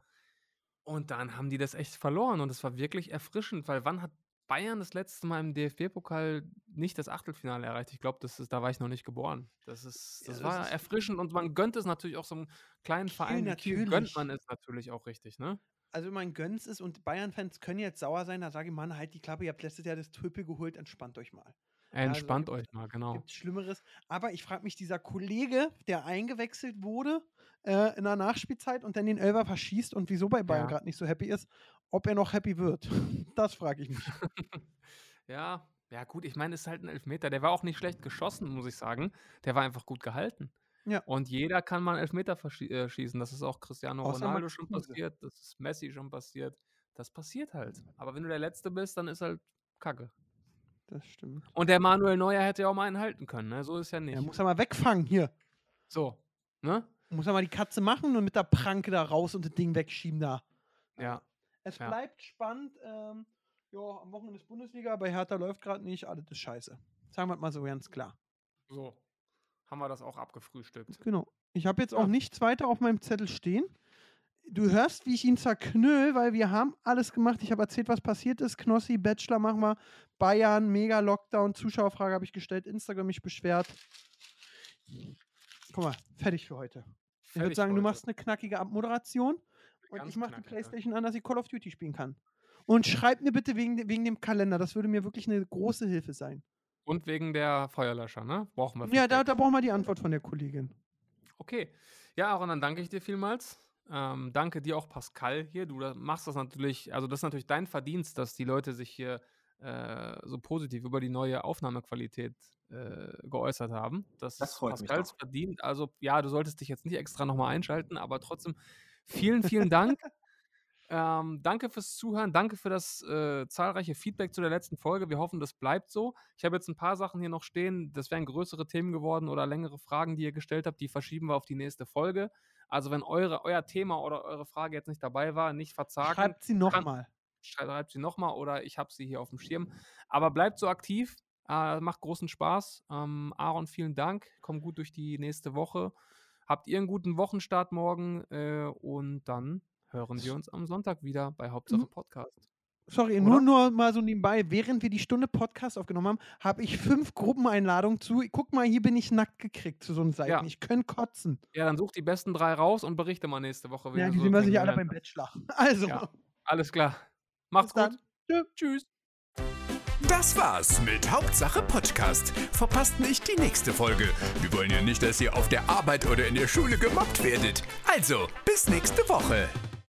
Und dann haben die das echt verloren und es war wirklich erfrischend, weil wann hat Bayern das letzte Mal im DFB-Pokal nicht das Achtelfinale erreicht? Ich glaube, das ist, da war ich noch nicht geboren. Das ist, Ja, das das war ist- erfrischend und man gönnt es natürlich auch so einem kleinen Kiel Verein wie Kiel, natürlich. gönnt man es natürlich auch richtig, ne? Also mein Göns ist und Bayern-Fans können jetzt sauer sein, da sage ich, Mann, halt die Klappe, ihr habt letztes Jahr das Triple geholt, entspannt euch mal. also Entspannt gibt's- euch mal, genau. Gibt Schlimmeres. Aber ich frage mich, dieser Kollege, der eingewechselt wurde äh, in der Nachspielzeit und dann den Elber verschießt und wieso bei Bayern Ja. gerade nicht so happy ist, ob er noch happy wird. [LAUGHS] Das frage ich mich. [LAUGHS] Ja, ja gut, ich meine, es ist halt ein Elfmeter. Der war auch nicht schlecht geschossen, muss ich sagen. Der war einfach gut gehalten. Ja. Und jeder kann mal einen Elfmeter äh, schießen. Das ist auch Cristiano Außer Ronaldo schon passiert. Das ist Messi schon passiert. Das passiert halt. Aber wenn du der Letzte bist, dann ist halt Kacke. Das stimmt. Und der Manuel Neuer hätte ja auch mal einen halten können. Ne? So ist ja nicht. Er muss er mal wegfangen hier. so. Ne? Muss er mal die Katze machen und mit der Pranke da raus und das Ding wegschieben da. Ja. Es Ja. bleibt spannend. Ähm, ja, am Wochenende ist Bundesliga, bei Hertha läuft gerade nicht, alles ist scheiße. Sagen wir mal so ganz klar. So. Haben wir das auch abgefrühstückt. Genau. Ich habe jetzt Ja. auch nichts weiter auf meinem Zettel stehen. Du hörst, wie ich ihn zerknüll, weil wir haben alles gemacht. Ich habe erzählt, was passiert ist. Knossi, Bachelor machen wir. Bayern, mega Lockdown. Zuschauerfrage habe ich gestellt. Instagram mich beschwert. Guck mal, fertig für heute. Ich würde sagen, du heute. machst eine knackige Abmoderation und ich mache die. Playstation an, dass ich Call of Duty spielen kann. Und schreib mir bitte wegen, wegen dem Kalender. Das würde mir wirklich eine große Hilfe sein. Und wegen der Feuerlöscher, ne? Brauchen wir. Ja, da, da brauchen wir die Antwort von der Kollegin. Okay. Ja, Aaron, dann danke ich dir vielmals. Ähm, danke dir auch, Pascal, hier. Du machst das natürlich, also das ist natürlich dein Verdienst, dass die Leute sich hier äh, so positiv über die neue Aufnahmequalität äh, geäußert haben. Das, Das freut mich Pascals doch. verdient. Also ja, du solltest dich jetzt nicht extra nochmal einschalten, aber [LAUGHS] trotzdem vielen, vielen Dank. Ähm, danke fürs Zuhören, danke für das äh, zahlreiche Feedback zu der letzten Folge. Wir hoffen, das bleibt so. Ich habe jetzt ein paar Sachen hier noch stehen. Das wären größere Themen geworden oder längere Fragen, die ihr gestellt habt. Die verschieben wir auf die nächste Folge. Also, wenn eure, euer Thema oder eure Frage jetzt nicht dabei war, nicht verzagen. Schreibt sie nochmal. Schreibt sie nochmal oder ich habe sie hier auf dem Schirm. Aber bleibt so aktiv. Äh, macht großen Spaß. Ähm, Aaron, vielen Dank. Komm gut durch die nächste Woche. Habt ihr einen guten Wochenstart morgen äh, und dann hören wir uns am Sonntag wieder bei Hauptsache. Podcast. Sorry, Oder? nur, nur mal so nebenbei. Während wir die Stunde Podcast aufgenommen haben, habe ich fünf Gruppeneinladungen zu. Guck mal, hier bin ich nackt gekriegt zu so einem Seiten. Ja. Ich könnte kotzen. Ja, dann such die besten drei raus und berichte mal nächste Woche. Ja, die so sehen wir sicher alle beim kennengelernt Bachelor. [LAUGHS] Also, Ja. Alles klar. Macht's Bis gut. dann. Tschüss. Das war's mit Hauptsache Podcast. Verpasst nicht die nächste Folge. Wir wollen ja nicht, dass ihr auf der Arbeit oder in der Schule gemobbt werdet. Also, bis nächste Woche.